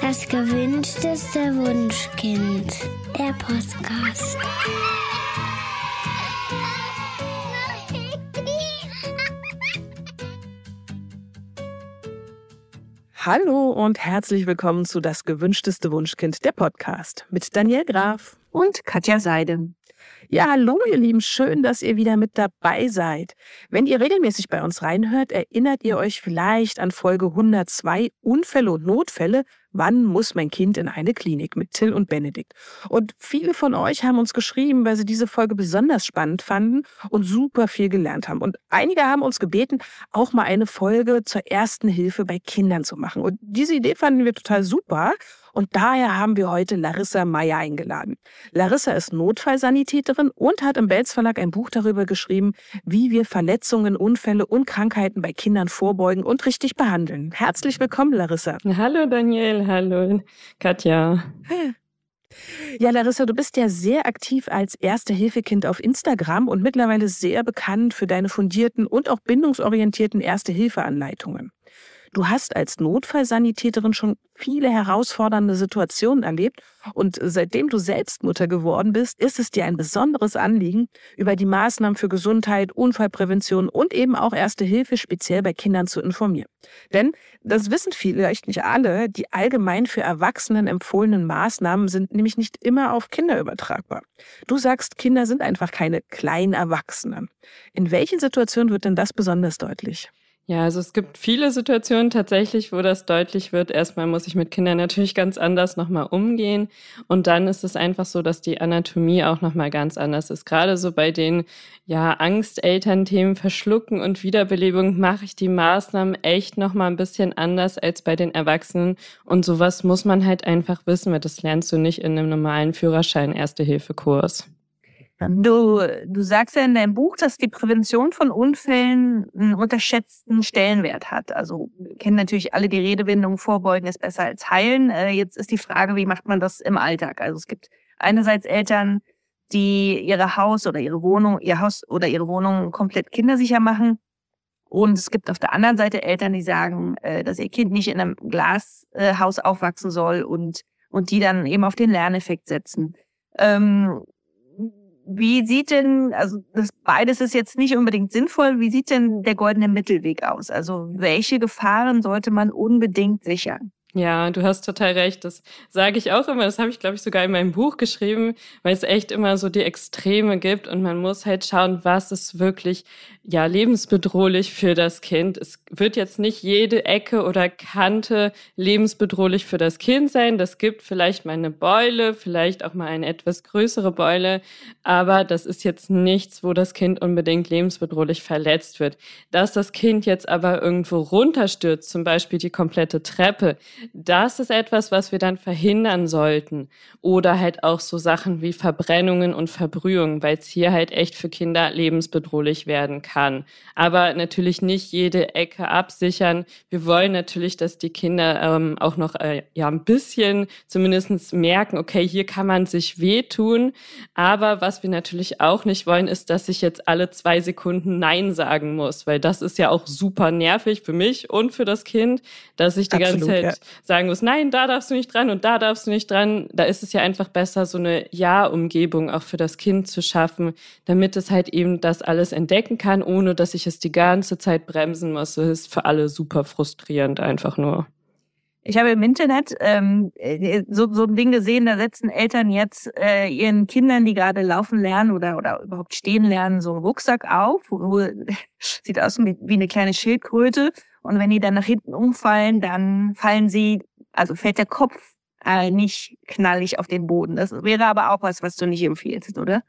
Das gewünschteste Wunschkind. Der Podcast. Hallo und herzlich willkommen zu Das gewünschteste Wunschkind, der Podcast mit Daniel Graf und Katja Seide. Ja, hallo ihr Lieben, schön, dass ihr wieder mit dabei seid. Wenn ihr regelmäßig bei uns reinhört, erinnert ihr euch vielleicht an Folge 102 Unfälle und Notfälle. Wann muss mein Kind in eine Klinik mit Till und Benedikt? Und viele von euch haben uns geschrieben, weil sie diese Folge besonders spannend fanden und super viel gelernt haben. Und einige haben uns gebeten, auch mal eine Folge zur ersten Hilfe bei Kindern zu machen. Und diese Idee fanden wir total super. Und daher haben wir heute Larissa Meyer eingeladen. Larissa ist Notfallsanitäterin und hat im Belz Verlag ein Buch darüber geschrieben, wie wir Verletzungen, Unfälle und Krankheiten bei Kindern vorbeugen und richtig behandeln. Herzlich willkommen, Larissa. Hallo Daniel, hallo Katja. Ja, Larissa, du bist ja sehr aktiv als Erste-Hilfe-Kind auf Instagram und mittlerweile sehr bekannt für deine fundierten und auch bindungsorientierten Erste-Hilfe-Anleitungen. Du hast als Notfallsanitäterin schon viele herausfordernde Situationen erlebt und seitdem du selbst Mutter geworden bist, ist es dir ein besonderes Anliegen, über die Maßnahmen für Gesundheit, Unfallprävention und eben auch Erste Hilfe speziell bei Kindern zu informieren. Denn, das wissen vielleicht nicht alle, die allgemein für Erwachsenen empfohlenen Maßnahmen sind nämlich nicht immer auf Kinder übertragbar. Du sagst, Kinder sind einfach keine kleinen Erwachsenen. In welchen Situationen wird denn das besonders deutlich? Ja, also es gibt viele Situationen tatsächlich, wo das deutlich wird. Erstmal muss ich mit Kindern natürlich ganz anders nochmal umgehen. Und dann ist es einfach so, dass die Anatomie auch nochmal ganz anders ist. Gerade so bei den, ja, Angst-Elternthemen, Verschlucken und Wiederbelebung mache ich die Maßnahmen echt nochmal ein bisschen anders als bei den Erwachsenen. Und sowas muss man halt einfach wissen, weil das lernst du nicht in einem normalen Führerschein-Erste-Hilfe-Kurs. Du, du sagst ja in deinem Buch, dass die Prävention von Unfällen einen unterschätzten Stellenwert hat. Also wir kennen natürlich alle die Redewendung, vorbeugen ist besser als heilen. Äh, jetzt ist die Frage, wie macht man das im Alltag? Also es gibt einerseits Eltern, die ihre Haus oder ihre Wohnung, ihr Haus oder ihre Wohnung komplett kindersicher machen. Und es gibt auf der anderen Seite Eltern, die sagen, äh, dass ihr Kind nicht in einem Glashaus aufwachsen soll und, und die dann eben auf den Lerneffekt setzen. Ähm, wie sieht denn, also das beides ist jetzt nicht unbedingt sinnvoll, wie sieht denn der goldene Mittelweg aus? Also welche Gefahren sollte man unbedingt sichern? Ja, du hast total recht. Das sage ich auch immer. Das habe ich, glaube ich, sogar in meinem Buch geschrieben, weil es echt immer so die Extreme gibt und man muss halt schauen, was ist wirklich ja lebensbedrohlich für das Kind. Es wird jetzt nicht jede Ecke oder Kante lebensbedrohlich für das Kind sein. Das gibt vielleicht mal eine Beule, vielleicht auch mal eine etwas größere Beule, aber das ist jetzt nichts, wo das Kind unbedingt lebensbedrohlich verletzt wird. Dass das Kind jetzt aber irgendwo runterstürzt, zum Beispiel die komplette Treppe, das ist etwas, was wir dann verhindern sollten. Oder halt auch so Sachen wie Verbrennungen und Verbrühungen, weil es hier halt echt für Kinder lebensbedrohlich werden kann. Aber natürlich nicht jede Ecke absichern. Wir wollen natürlich, dass die Kinder ähm, auch noch äh, ja ein bisschen zumindest merken, okay, hier kann man sich wehtun. Aber was wir natürlich auch nicht wollen, ist, dass ich jetzt alle zwei Sekunden Nein sagen muss, weil das ist ja auch super nervig für mich und für das Kind, dass ich die Absolut, ganze Zeit ja sagen muss, nein, da darfst du nicht dran und da darfst du nicht dran. Da ist es ja einfach besser, so eine Ja-Umgebung auch für das Kind zu schaffen, damit es halt eben das alles entdecken kann, ohne dass ich es die ganze Zeit bremsen muss. Das ist für alle super frustrierend einfach nur. Ich habe im Internet ähm, so, so ein Ding gesehen, da setzen Eltern jetzt äh, ihren Kindern, die gerade laufen lernen oder, oder überhaupt stehen lernen, so einen Rucksack auf. Wo, sieht aus wie, wie eine kleine Schildkröte. Und wenn die dann nach hinten umfallen, dann fallen sie, also fällt der Kopf äh, nicht knallig auf den Boden. Das wäre aber auch was, was du nicht empfiehlst, oder?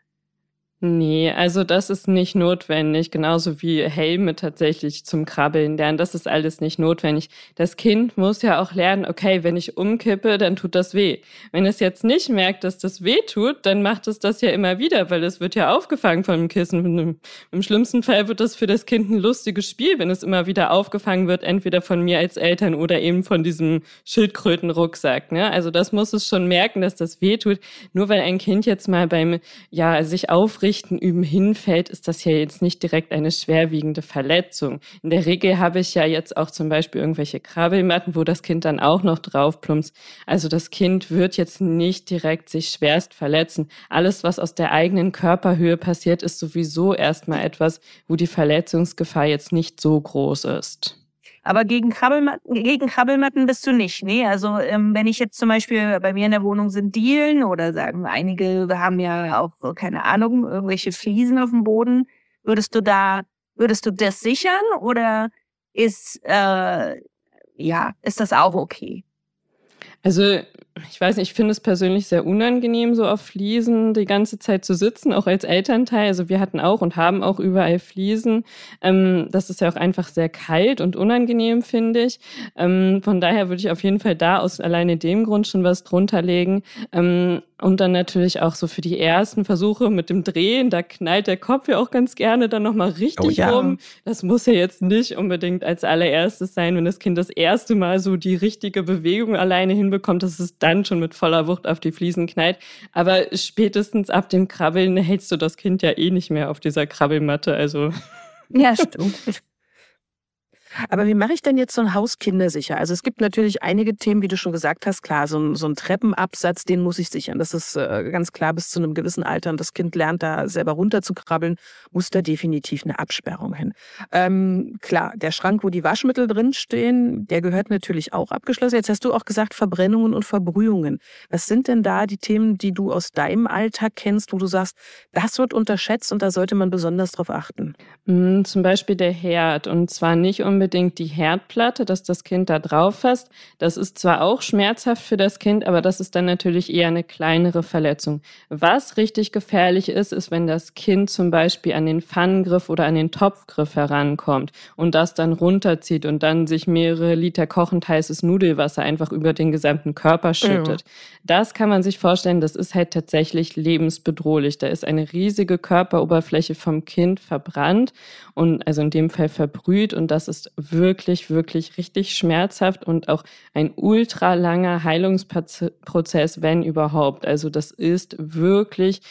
Nee, also das ist nicht notwendig, genauso wie Helme tatsächlich zum Krabbeln lernen. Das ist alles nicht notwendig. Das Kind muss ja auch lernen, okay, wenn ich umkippe, dann tut das weh. Wenn es jetzt nicht merkt, dass das weh tut, dann macht es das ja immer wieder, weil es wird ja aufgefangen von dem Kissen. Im schlimmsten Fall wird das für das Kind ein lustiges Spiel, wenn es immer wieder aufgefangen wird, entweder von mir als Eltern oder eben von diesem Schildkrötenrucksack. Ne? Also das muss es schon merken, dass das weh tut. Nur weil ein Kind jetzt mal beim, ja, sich aufregt, Richten üben hinfällt, ist das ja jetzt nicht direkt eine schwerwiegende Verletzung. In der Regel habe ich ja jetzt auch zum Beispiel irgendwelche Krabbelmatten, wo das Kind dann auch noch drauf plumpst. Also das Kind wird jetzt nicht direkt sich schwerst verletzen. Alles, was aus der eigenen Körperhöhe passiert, ist sowieso erstmal etwas, wo die Verletzungsgefahr jetzt nicht so groß ist. Aber gegen Krabbelmatten, gegen Krabbelmatten bist du nicht. Nee, also ähm, wenn ich jetzt zum Beispiel bei mir in der Wohnung sind Dielen oder sagen einige haben ja auch, keine Ahnung, irgendwelche Fliesen auf dem Boden, würdest du da, würdest du das sichern oder ist, äh, ja, ist das auch okay? Also ich weiß nicht, ich finde es persönlich sehr unangenehm, so auf Fliesen die ganze Zeit zu sitzen, auch als Elternteil. Also wir hatten auch und haben auch überall Fliesen. Ähm, das ist ja auch einfach sehr kalt und unangenehm, finde ich. Ähm, von daher würde ich auf jeden Fall da aus alleine dem Grund schon was drunter legen. Ähm, und dann natürlich auch so für die ersten Versuche mit dem Drehen, da knallt der Kopf ja auch ganz gerne dann nochmal richtig oh, ja. rum. Das muss ja jetzt nicht unbedingt als allererstes sein, wenn das Kind das erste Mal so die richtige Bewegung alleine hinbekommt, dass es dann schon mit voller Wucht auf die Fliesen knallt. Aber spätestens ab dem Krabbeln hältst du das Kind ja eh nicht mehr auf dieser Krabbelmatte. Also. Ja, stimmt. Aber wie mache ich denn jetzt so ein Haus kindersicher? Also es gibt natürlich einige Themen, wie du schon gesagt hast, klar, so ein, so ein Treppenabsatz, den muss ich sichern. Das ist äh, ganz klar bis zu einem gewissen Alter und das Kind lernt da selber runterzukrabbeln, muss da definitiv eine Absperrung hin. Ähm, klar, der Schrank, wo die Waschmittel drinstehen, der gehört natürlich auch abgeschlossen. Jetzt hast du auch gesagt Verbrennungen und Verbrühungen. Was sind denn da die Themen, die du aus deinem Alltag kennst, wo du sagst, das wird unterschätzt und da sollte man besonders drauf achten? Mm, zum Beispiel der Herd und zwar nicht unbedingt unbedingt die Herdplatte, dass das Kind da drauf fasst. Das ist zwar auch schmerzhaft für das Kind, aber das ist dann natürlich eher eine kleinere Verletzung. Was richtig gefährlich ist, ist, wenn das Kind zum Beispiel an den Pfannengriff oder an den Topfgriff herankommt und das dann runterzieht und dann sich mehrere Liter kochend heißes Nudelwasser einfach über den gesamten Körper schüttet. Ja. Das kann man sich vorstellen, das ist halt tatsächlich lebensbedrohlich. Da ist eine riesige Körperoberfläche vom Kind verbrannt und also in dem Fall verbrüht und das ist wirklich, wirklich richtig schmerzhaft und auch ein ultra langer Heilungsprozess, wenn überhaupt. Also das ist wirklich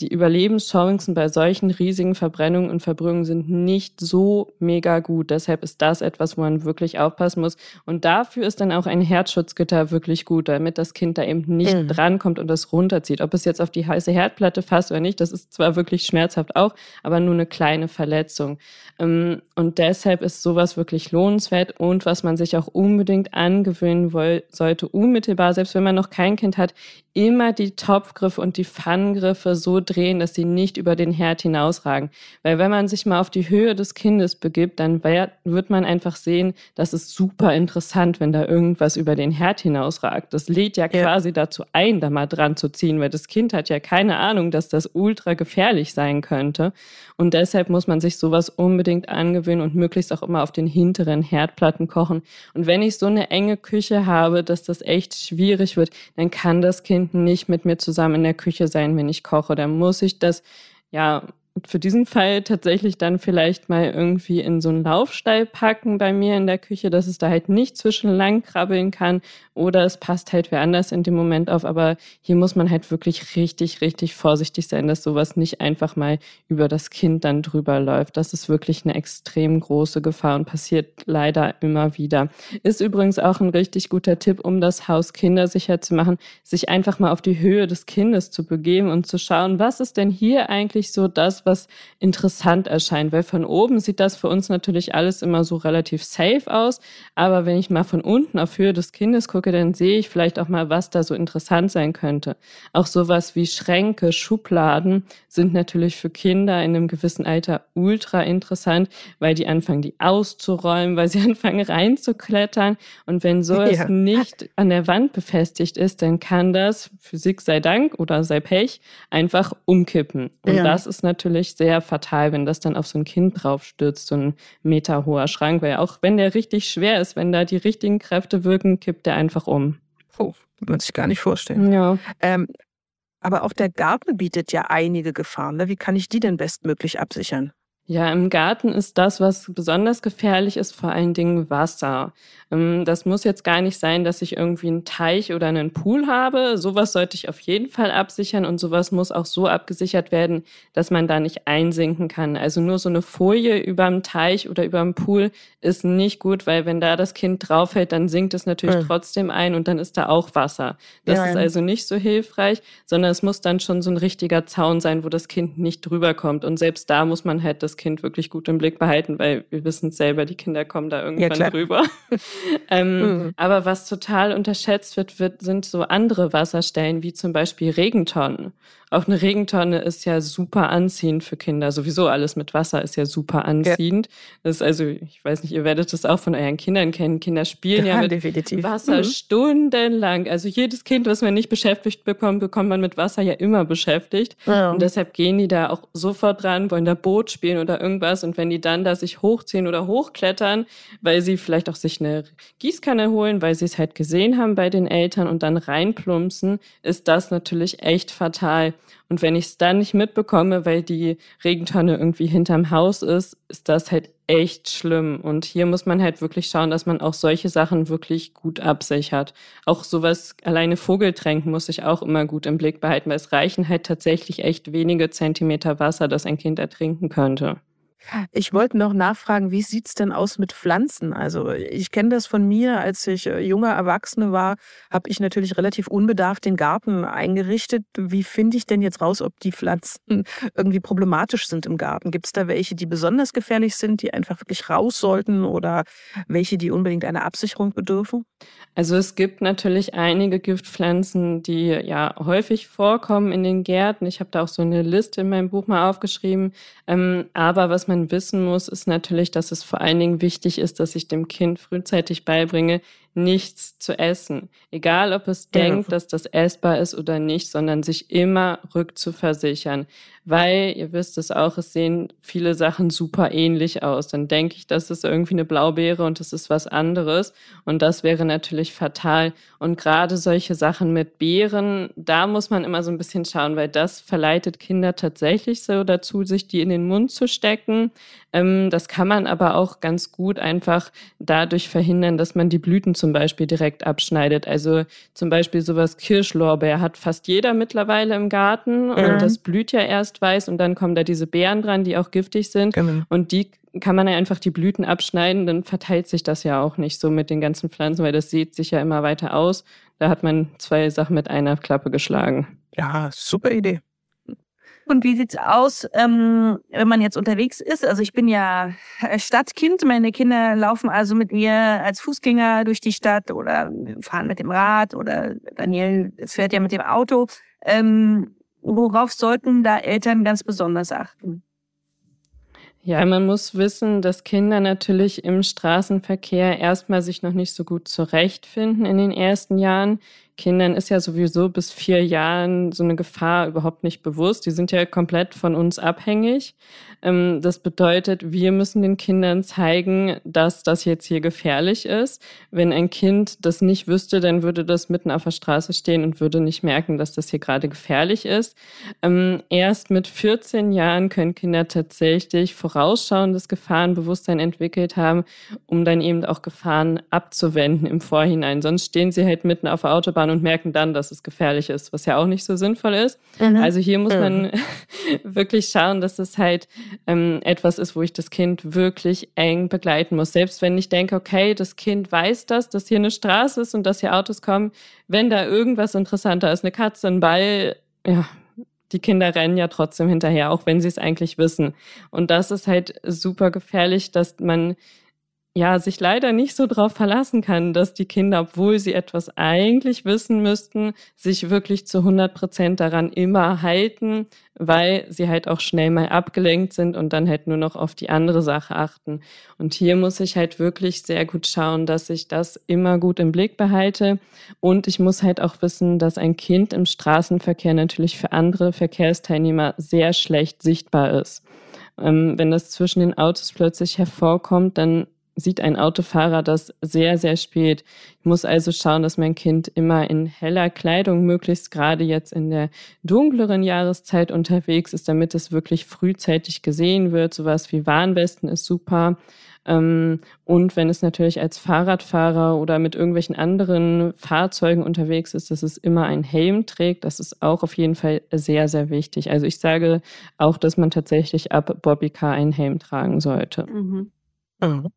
die Überlebenschancen bei solchen riesigen Verbrennungen und Verbrühungen sind nicht so mega gut. Deshalb ist das etwas, wo man wirklich aufpassen muss. Und dafür ist dann auch ein Herzschutzgitter wirklich gut, damit das Kind da eben nicht mhm. drankommt und das runterzieht. Ob es jetzt auf die heiße Herdplatte fasst oder nicht, das ist zwar wirklich schmerzhaft auch, aber nur eine kleine Verletzung. Ähm, und deshalb ist sowas wirklich lohnenswert und was man sich auch unbedingt angewöhnen sollte, unmittelbar, selbst wenn man noch kein Kind hat, immer die Topfgriffe und die Pfannengriffe so drehen, dass sie nicht über den Herd hinausragen. Weil wenn man sich mal auf die Höhe des Kindes begibt, dann wird man einfach sehen, das ist super interessant, wenn da irgendwas über den Herd hinausragt. Das lädt ja, ja quasi dazu ein, da mal dran zu ziehen, weil das Kind hat ja keine Ahnung, dass das ultra gefährlich sein könnte. Und deshalb muss man sich sowas unbedingt angewöhnen und möglichst auch immer auf den hinteren Herdplatten kochen. Und wenn ich so eine enge Küche habe, dass das echt schwierig wird, dann kann das Kind nicht mit mir zusammen in der Küche sein, wenn ich koche. Dann muss ich das ja für diesen Fall tatsächlich dann vielleicht mal irgendwie in so einen Laufstall packen bei mir in der Küche, dass es da halt nicht zwischenlang krabbeln kann oder es passt halt wer anders in dem Moment auf. Aber hier muss man halt wirklich richtig, richtig vorsichtig sein, dass sowas nicht einfach mal über das Kind dann drüber läuft. Das ist wirklich eine extrem große Gefahr und passiert leider immer wieder. Ist übrigens auch ein richtig guter Tipp, um das Haus kindersicher zu machen, sich einfach mal auf die Höhe des Kindes zu begeben und zu schauen, was ist denn hier eigentlich so das, was interessant erscheint, weil von oben sieht das für uns natürlich alles immer so relativ safe aus, aber wenn ich mal von unten auf Höhe des Kindes gucke, dann sehe ich vielleicht auch mal, was da so interessant sein könnte. Auch sowas wie Schränke, Schubladen sind natürlich für Kinder in einem gewissen Alter ultra interessant, weil die anfangen, die auszuräumen, weil sie anfangen reinzuklettern und wenn sowas ja. nicht an der Wand befestigt ist, dann kann das, Physik sei Dank oder sei Pech, einfach umkippen. Und ja. das ist natürlich natürlich sehr fatal, wenn das dann auf so ein Kind draufstürzt, so ein meterhoher Schrank, weil auch wenn der richtig schwer ist, wenn da die richtigen Kräfte wirken, kippt der einfach um. Oh, man sich gar nicht vorstellen. Ja. Ähm, aber auch der Garten bietet ja einige Gefahren. Ne? Wie kann ich die denn bestmöglich absichern? Ja, im Garten ist das, was besonders gefährlich ist, vor allen Dingen Wasser. Ähm, das muss jetzt gar nicht sein, dass ich irgendwie einen Teich oder einen Pool habe. Sowas sollte ich auf jeden Fall absichern und sowas muss auch so abgesichert werden, dass man da nicht einsinken kann. Also nur so eine Folie über dem Teich oder über dem Pool ist nicht gut, weil wenn da das Kind draufhält, dann sinkt es natürlich ja. trotzdem ein und dann ist da auch Wasser. Das ja. ist also nicht so hilfreich, sondern es muss dann schon so ein richtiger Zaun sein, wo das Kind nicht drüber kommt. Und selbst da muss man halt das Kind wirklich gut im Blick behalten, weil wir wissen selber, die Kinder kommen da irgendwann ja, drüber. ähm, mhm. Aber was total unterschätzt wird, wird, sind so andere Wasserstellen, wie zum Beispiel Regentonnen. Auch eine Regentonne ist ja super anziehend für Kinder. Sowieso alles mit Wasser ist ja super anziehend. Ja. Das ist also, ich weiß nicht, ihr werdet das auch von euren Kindern kennen. Kinder spielen ja, ja mit definitiv. Wasser mhm. stundenlang. Also jedes Kind, was man nicht beschäftigt bekommt, bekommt man mit Wasser ja immer beschäftigt. Und deshalb gehen die da auch sofort dran, wollen da Boot spielen oder irgendwas. Und wenn die dann da sich hochziehen oder hochklettern, weil sie vielleicht auch sich eine Gießkanne holen, weil sie es halt gesehen haben bei den Eltern und dann reinplumpsen, ist das natürlich echt fatal. Und wenn ich es dann nicht mitbekomme, weil die Regentonne irgendwie hinterm Haus ist, ist das halt echt schlimm. Und hier muss man halt wirklich schauen, dass man auch solche Sachen wirklich gut absichert. Auch sowas, alleine Vogeltränken muss ich auch immer gut im Blick behalten, weil es reichen halt tatsächlich echt wenige Zentimeter Wasser, das ein Kind ertrinken könnte. Ich wollte noch nachfragen, wie sieht es denn aus mit Pflanzen? Also ich kenne das von mir, als ich äh, junger Erwachsene war, habe ich natürlich relativ unbedarft den Garten eingerichtet. Wie finde ich denn jetzt raus, ob die Pflanzen irgendwie problematisch sind im Garten? Gibt es da welche, die besonders gefährlich sind, die einfach wirklich raus sollten oder welche, die unbedingt einer Absicherung bedürfen? Also es gibt natürlich einige Giftpflanzen, die ja häufig vorkommen in den Gärten. Ich habe da auch so eine Liste in meinem Buch mal aufgeschrieben. Ähm, aber was man wissen muss, ist natürlich, dass es vor allen Dingen wichtig ist, dass ich dem Kind frühzeitig beibringe, nichts zu essen. Egal, ob es ja. denkt, dass das essbar ist oder nicht, sondern sich immer rückzuversichern. Weil, ihr wisst es auch, es sehen viele Sachen super ähnlich aus. Dann denke ich, das ist irgendwie eine Blaubeere und das ist was anderes. Und das wäre natürlich fatal. Und gerade solche Sachen mit Beeren, da muss man immer so ein bisschen schauen, weil das verleitet Kinder tatsächlich so dazu, sich die in den Mund zu stecken. Ähm, das kann man aber auch ganz gut einfach dadurch verhindern, dass man die Blüten zum Beispiel direkt abschneidet. Also zum Beispiel sowas Kirschlorbeer hat fast jeder mittlerweile im Garten und mhm. das blüht ja erst weiß und dann kommen da diese Beeren dran, die auch giftig sind genau. und die kann man ja einfach die Blüten abschneiden, dann verteilt sich das ja auch nicht so mit den ganzen Pflanzen, weil das sieht sich ja immer weiter aus. Da hat man zwei Sachen mit einer Klappe geschlagen. Ja, super Idee. Und wie sieht's aus, ähm, wenn man jetzt unterwegs ist? Also ich bin ja Stadtkind. Meine Kinder laufen also mit mir als Fußgänger durch die Stadt oder fahren mit dem Rad oder Daniel fährt ja mit dem Auto. Ähm, worauf sollten da Eltern ganz besonders achten? Ja, man muss wissen, dass Kinder natürlich im Straßenverkehr erstmal sich noch nicht so gut zurechtfinden in den ersten Jahren. Kindern ist ja sowieso bis vier Jahren so eine Gefahr überhaupt nicht bewusst. Die sind ja komplett von uns abhängig. Ähm, das bedeutet, wir müssen den Kindern zeigen, dass das jetzt hier gefährlich ist. Wenn ein Kind das nicht wüsste, dann würde das mitten auf der Straße stehen und würde nicht merken, dass das hier gerade gefährlich ist. Ähm, erst mit 14 Jahren können Kinder tatsächlich vorausschauendes Gefahrenbewusstsein entwickelt haben, um dann eben auch Gefahren abzuwenden im Vorhinein. Sonst stehen sie halt mitten auf der Autobahn und merken dann, dass es gefährlich ist, was ja auch nicht so sinnvoll ist. Mhm. Also hier muss man mhm. wirklich schauen, dass es halt ähm, etwas ist, wo ich das Kind wirklich eng begleiten muss. Selbst wenn ich denke, okay, das Kind weiß das, dass hier eine Straße ist und dass hier Autos kommen, wenn da irgendwas interessanter ist, eine Katze, ein Ball, ja, die Kinder rennen ja trotzdem hinterher, auch wenn sie es eigentlich wissen. Und das ist halt super gefährlich, dass man ja, sich leider nicht so darauf verlassen kann, dass die Kinder, obwohl sie etwas eigentlich wissen müssten, sich wirklich zu 100 Prozent daran immer halten, weil sie halt auch schnell mal abgelenkt sind und dann halt nur noch auf die andere Sache achten. Und hier muss ich halt wirklich sehr gut schauen, dass ich das immer gut im Blick behalte. Und ich muss halt auch wissen, dass ein Kind im Straßenverkehr natürlich für andere Verkehrsteilnehmer sehr schlecht sichtbar ist. Ähm, wenn das zwischen den Autos plötzlich hervorkommt, dann sieht ein Autofahrer das sehr, sehr spät. Ich muss also schauen, dass mein Kind immer in heller Kleidung, möglichst gerade jetzt in der dunkleren Jahreszeit unterwegs ist, damit es wirklich frühzeitig gesehen wird. Sowas wie Warnwesten ist super. Ähm, und wenn es natürlich als Fahrradfahrer oder mit irgendwelchen anderen Fahrzeugen unterwegs ist, dass es immer einen Helm trägt, das ist auch auf jeden Fall sehr, sehr wichtig. Also ich sage auch, dass man tatsächlich ab Bobbycar einen Helm tragen sollte. Mhm. Mhm.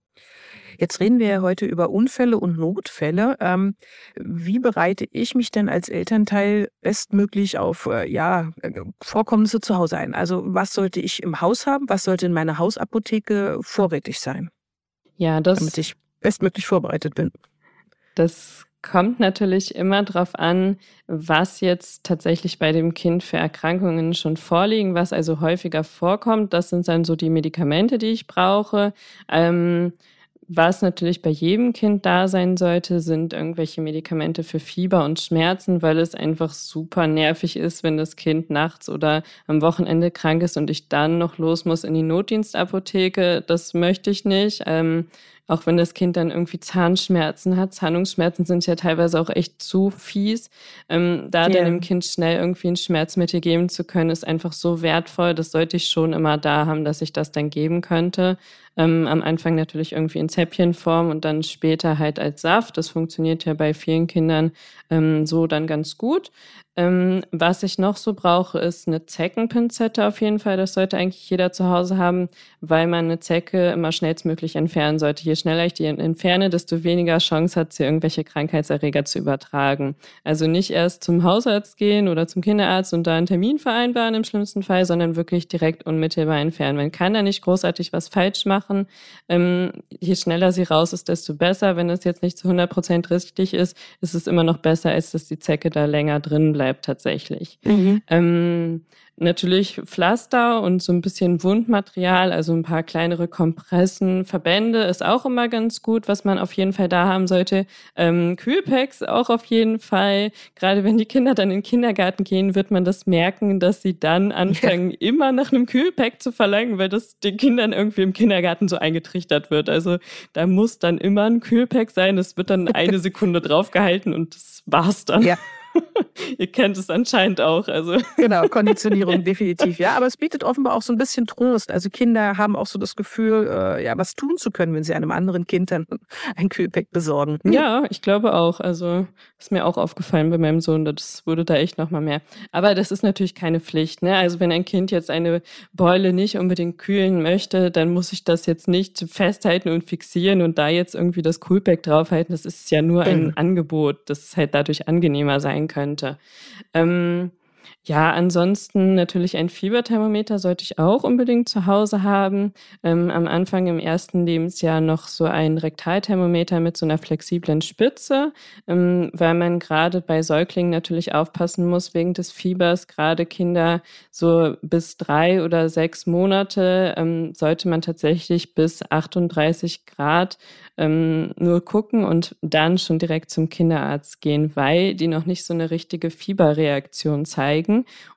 Jetzt reden wir ja heute über Unfälle und Notfälle. Ähm, wie bereite ich mich denn als Elternteil bestmöglich auf äh, ja, äh, Vorkommnisse zu Hause ein? Also was sollte ich im Haus haben? Was sollte in meiner Hausapotheke vorrätig sein? Ja, das. Damit ich bestmöglich vorbereitet bin. Das kommt natürlich immer darauf an, was jetzt tatsächlich bei dem Kind für Erkrankungen schon vorliegen, was also häufiger vorkommt. Das sind dann so die Medikamente, die ich brauche. Ähm, was natürlich bei jedem Kind da sein sollte, sind irgendwelche Medikamente für Fieber und Schmerzen, weil es einfach super nervig ist, wenn das Kind nachts oder am Wochenende krank ist und ich dann noch los muss in die Notdienstapotheke. Das möchte ich nicht. Ähm, auch wenn das Kind dann irgendwie Zahnschmerzen hat. Zahnungsschmerzen sind ja teilweise auch echt zu fies. Ähm, da yeah. dann dem Kind schnell irgendwie ein Schmerzmittel geben zu können, ist einfach so wertvoll. Das sollte ich schon immer da haben, dass ich das dann geben könnte. Ähm, am Anfang natürlich irgendwie in Zäppchenform und dann später halt als Saft. Das funktioniert ja bei vielen Kindern ähm, so dann ganz gut. Ähm, was ich noch so brauche, ist eine Zeckenpinzette auf jeden Fall. Das sollte eigentlich jeder zu Hause haben, weil man eine Zecke immer schnellstmöglich entfernen sollte. Je schneller ich die entferne, desto weniger Chance hat sie, irgendwelche Krankheitserreger zu übertragen. Also nicht erst zum Hausarzt gehen oder zum Kinderarzt und da einen Termin vereinbaren im schlimmsten Fall, sondern wirklich direkt unmittelbar entfernen. Man kann da nicht großartig was falsch machen. Ähm, je schneller sie raus ist, desto besser. Wenn es jetzt nicht zu 100 Prozent richtig ist, ist es immer noch besser, als dass die Zecke da länger drin bleibt bleibt tatsächlich. Mhm. Ähm, natürlich Pflaster und so ein bisschen Wundmaterial, also ein paar kleinere Kompressen, Verbände ist auch immer ganz gut, was man auf jeden Fall da haben sollte. Ähm, Kühlpacks auch auf jeden Fall. Gerade wenn die Kinder dann in den Kindergarten gehen, wird man das merken, dass sie dann anfangen, ja. immer nach einem Kühlpack zu verlangen, weil das den Kindern irgendwie im Kindergarten so eingetrichtert wird. Also da muss dann immer ein Kühlpack sein. Es wird dann eine Sekunde draufgehalten und das war's dann. Ja. Ihr kennt es anscheinend auch. Also. Genau, Konditionierung definitiv. Ja, aber es bietet offenbar auch so ein bisschen Trost. Also Kinder haben auch so das Gefühl, äh, ja, was tun zu können, wenn sie einem anderen Kind dann ein Kühlpack besorgen. Ja, ich glaube auch. Also ist mir auch aufgefallen bei meinem Sohn, das wurde da echt nochmal mehr. Aber das ist natürlich keine Pflicht. Ne? Also wenn ein Kind jetzt eine Beule nicht unbedingt kühlen möchte, dann muss ich das jetzt nicht festhalten und fixieren und da jetzt irgendwie das Kühlpack draufhalten. Das ist ja nur ein mhm. Angebot, dass es halt dadurch angenehmer sein könnte. Ähm, ja, ansonsten natürlich ein Fieberthermometer sollte ich auch unbedingt zu Hause haben. Ähm, am Anfang im ersten Lebensjahr noch so ein Rektalthermometer mit so einer flexiblen Spitze, ähm, weil man gerade bei Säuglingen natürlich aufpassen muss wegen des Fiebers. Gerade Kinder so bis drei oder sechs Monate ähm, sollte man tatsächlich bis 38 Grad ähm, nur gucken und dann schon direkt zum Kinderarzt gehen, weil die noch nicht so eine richtige Fieberreaktion zeigen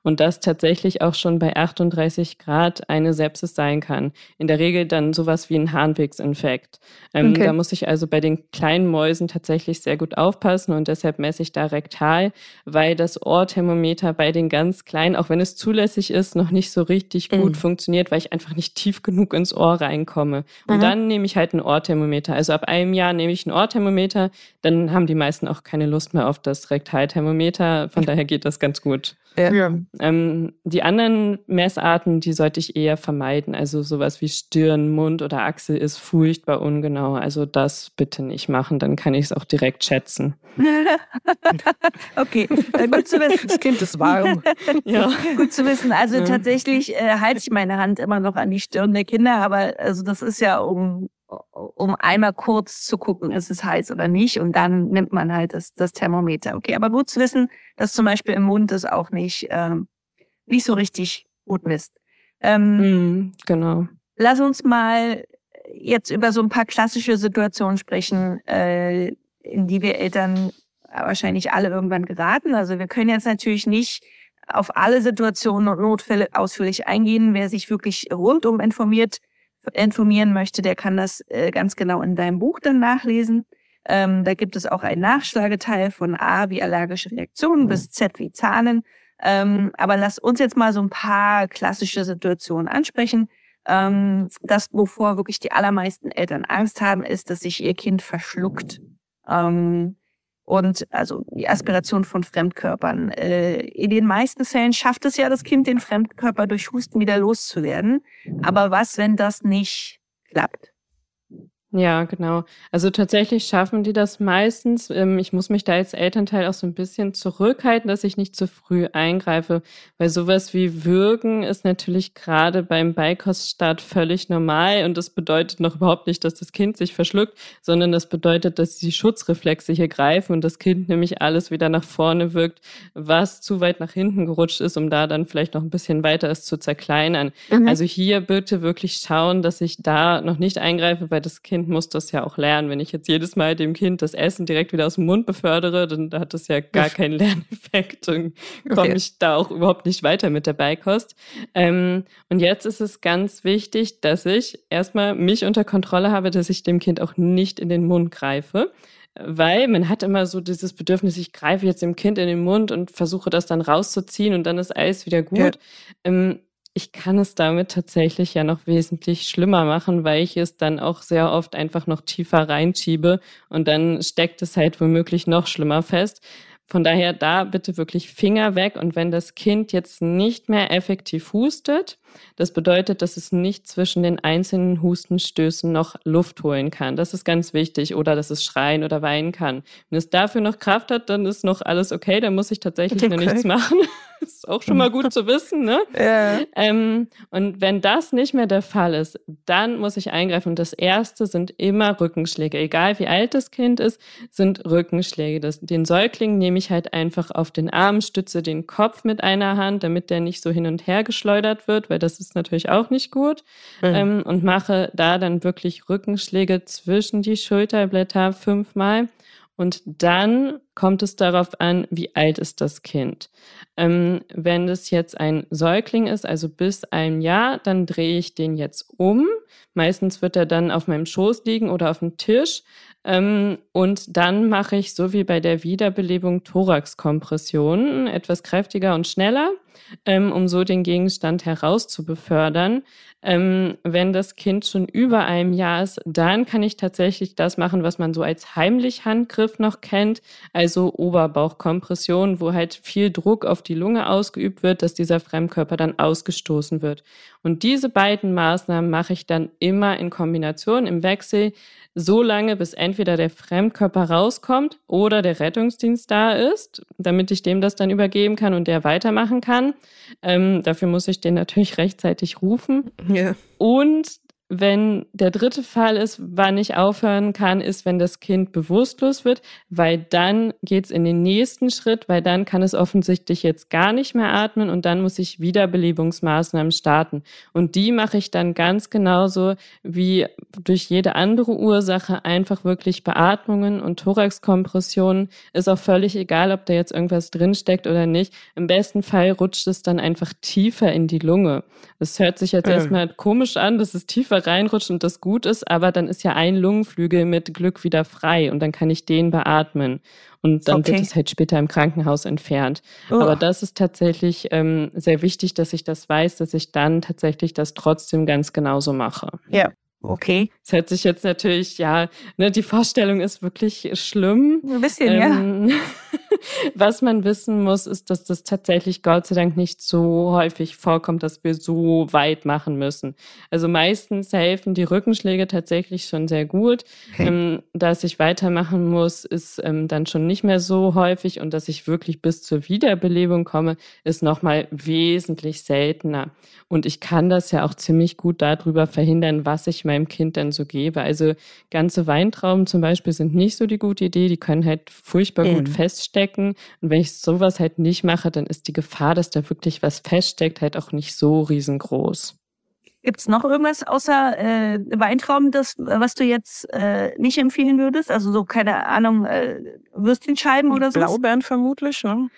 und das tatsächlich auch schon bei 38 Grad eine Sepsis sein kann. In der Regel dann sowas wie ein Harnwegsinfekt. Ähm, okay. Da muss ich also bei den kleinen Mäusen tatsächlich sehr gut aufpassen und deshalb messe ich da rektal, weil das Ohrthermometer bei den ganz kleinen, auch wenn es zulässig ist, noch nicht so richtig gut mhm. funktioniert, weil ich einfach nicht tief genug ins Ohr reinkomme. Und mhm. dann nehme ich halt ein Ohrthermometer. Also ab einem Jahr nehme ich ein Ohrthermometer, dann haben die meisten auch keine Lust mehr auf das Rektalthermometer. Von daher geht das ganz gut. Ja. Ähm, die anderen Messarten, die sollte ich eher vermeiden. Also sowas wie Stirn, Mund oder Achsel ist furchtbar ungenau. Also das bitte nicht machen, dann kann ich es auch direkt schätzen. okay, äh, gut zu wissen. Das Kind ist warm. ja. Gut zu wissen. Also ja. tatsächlich äh, halte ich meine Hand immer noch an die Stirn der Kinder, aber also das ist ja um um einmal kurz zu gucken, ist es heiß oder nicht. Und dann nimmt man halt das, das Thermometer. Okay, aber gut zu wissen, dass zum Beispiel im Mund es auch nicht, ähm, nicht so richtig gut misst. Ähm, mm, genau. Lass uns mal jetzt über so ein paar klassische Situationen sprechen, äh, in die wir Eltern wahrscheinlich alle irgendwann geraten. Also wir können jetzt natürlich nicht auf alle Situationen und Notfälle ausführlich eingehen. Wer sich wirklich rundum informiert informieren möchte, der kann das äh, ganz genau in deinem Buch dann nachlesen. Ähm, da gibt es auch einen Nachschlageteil von A wie allergische Reaktionen bis Z wie Zahlen. Ähm, aber lass uns jetzt mal so ein paar klassische Situationen ansprechen. Ähm, das, wovor wirklich die allermeisten Eltern Angst haben, ist, dass sich ihr Kind verschluckt. Ähm, und also die Aspiration von Fremdkörpern. Äh, in den meisten Fällen schafft es ja das Kind, den Fremdkörper durch Husten wieder loszuwerden. Aber was, wenn das nicht klappt? Ja, genau. Also tatsächlich schaffen die das meistens. Ähm, ich muss mich da als Elternteil auch so ein bisschen zurückhalten, dass ich nicht zu früh eingreife, weil sowas wie Würgen ist natürlich gerade beim Beikoststart völlig normal und das bedeutet noch überhaupt nicht, dass das Kind sich verschluckt, sondern das bedeutet, dass die Schutzreflexe hier greifen und das Kind nämlich alles wieder nach vorne wirkt, was zu weit nach hinten gerutscht ist, um da dann vielleicht noch ein bisschen weiter es zu zerkleinern. Mhm. Also hier bitte wirklich schauen, dass ich da noch nicht eingreife, weil das Kind Kind muss das ja auch lernen. Wenn ich jetzt jedes Mal dem Kind das Essen direkt wieder aus dem Mund befördere, dann hat das ja gar keinen Lerneffekt und komme okay. ich da auch überhaupt nicht weiter mit der Beikost. Ähm, und jetzt ist es ganz wichtig, dass ich erstmal mich unter Kontrolle habe, dass ich dem Kind auch nicht in den Mund greife weil man hat immer so dieses Bedürfnis, ich greife jetzt dem Kind in den Mund und versuche das dann rauszuziehen und dann ist alles wieder gut. Ja. Ähm, ich kann es damit tatsächlich ja noch wesentlich schlimmer machen, weil ich es dann auch sehr oft einfach noch tiefer reinschiebe und dann steckt es halt womöglich noch schlimmer fest. Von daher da bitte wirklich Finger weg und wenn das Kind jetzt nicht mehr effektiv hustet, das bedeutet, dass es nicht zwischen den einzelnen Hustenstößen noch Luft holen kann. Das ist ganz wichtig oder dass es schreien oder weinen kann. Wenn es dafür noch Kraft hat, dann ist noch alles okay, dann muss ich tatsächlich okay. noch nichts machen. Ist auch schon mal gut zu wissen, ne? Ja. Ähm, und wenn das nicht mehr der Fall ist, dann muss ich eingreifen. Und das erste sind immer Rückenschläge. Egal wie alt das Kind ist, sind Rückenschläge. Das, den Säugling nehme ich halt einfach auf den Arm, stütze den Kopf mit einer Hand, damit der nicht so hin und her geschleudert wird, weil das ist natürlich auch nicht gut. Mhm. Ähm, und mache da dann wirklich Rückenschläge zwischen die Schulterblätter fünfmal. Und dann kommt es darauf an, wie alt ist das Kind. Ähm, wenn es jetzt ein Säugling ist, also bis ein Jahr, dann drehe ich den jetzt um. Meistens wird er dann auf meinem Schoß liegen oder auf dem Tisch. Ähm, und dann mache ich so wie bei der Wiederbelebung Thoraxkompressionen, etwas kräftiger und schneller, ähm, um so den Gegenstand herauszubefördern. Ähm, wenn das Kind schon über einem Jahr ist, dann kann ich tatsächlich das machen, was man so als heimlich Handgriff noch kennt, also Oberbauchkompression, wo halt viel Druck auf die Lunge ausgeübt wird, dass dieser Fremdkörper dann ausgestoßen wird. Und diese beiden Maßnahmen mache ich dann immer in Kombination im Wechsel so lange, bis entweder der Fremdkörper rauskommt oder der Rettungsdienst da ist, damit ich dem das dann übergeben kann und der weitermachen kann. Ähm, dafür muss ich den natürlich rechtzeitig rufen. Ja. Und wenn der dritte Fall ist, wann ich aufhören kann, ist, wenn das Kind bewusstlos wird, weil dann geht's in den nächsten Schritt, weil dann kann es offensichtlich jetzt gar nicht mehr atmen und dann muss ich Wiederbelebungsmaßnahmen starten. Und die mache ich dann ganz genauso wie durch jede andere Ursache, einfach wirklich Beatmungen und Thoraxkompressionen. Ist auch völlig egal, ob da jetzt irgendwas drinsteckt oder nicht. Im besten Fall rutscht es dann einfach tiefer in die Lunge. Das hört sich jetzt ja. erstmal komisch an, dass es tiefer tiefer reinrutscht und das gut ist, aber dann ist ja ein Lungenflügel mit Glück wieder frei und dann kann ich den beatmen. Und dann okay. wird es halt später im Krankenhaus entfernt. Oh. Aber das ist tatsächlich ähm, sehr wichtig, dass ich das weiß, dass ich dann tatsächlich das trotzdem ganz genauso mache. Ja. Okay. Es hört sich jetzt natürlich, ja, ne, die Vorstellung ist wirklich schlimm. Ein bisschen, ähm, ja. Was man wissen muss, ist, dass das tatsächlich Gott sei Dank nicht so häufig vorkommt, dass wir so weit machen müssen. Also meistens helfen die Rückenschläge tatsächlich schon sehr gut. Okay. Ähm, dass ich weitermachen muss, ist ähm, dann schon nicht mehr so häufig und dass ich wirklich bis zur Wiederbelebung komme, ist nochmal wesentlich seltener. Und ich kann das ja auch ziemlich gut darüber verhindern, was ich meinem Kind dann so gebe. Also ganze Weintrauben zum Beispiel sind nicht so die gute Idee. Die können halt furchtbar mhm. gut feststecken. Und wenn ich sowas halt nicht mache, dann ist die Gefahr, dass da wirklich was feststeckt, halt auch nicht so riesengroß. Gibt es noch irgendwas außer äh, Weintrauben, das, was du jetzt äh, nicht empfehlen würdest? Also so, keine Ahnung, äh, Würstchenscheiben oder so? Blaubeeren vermutlich, ne?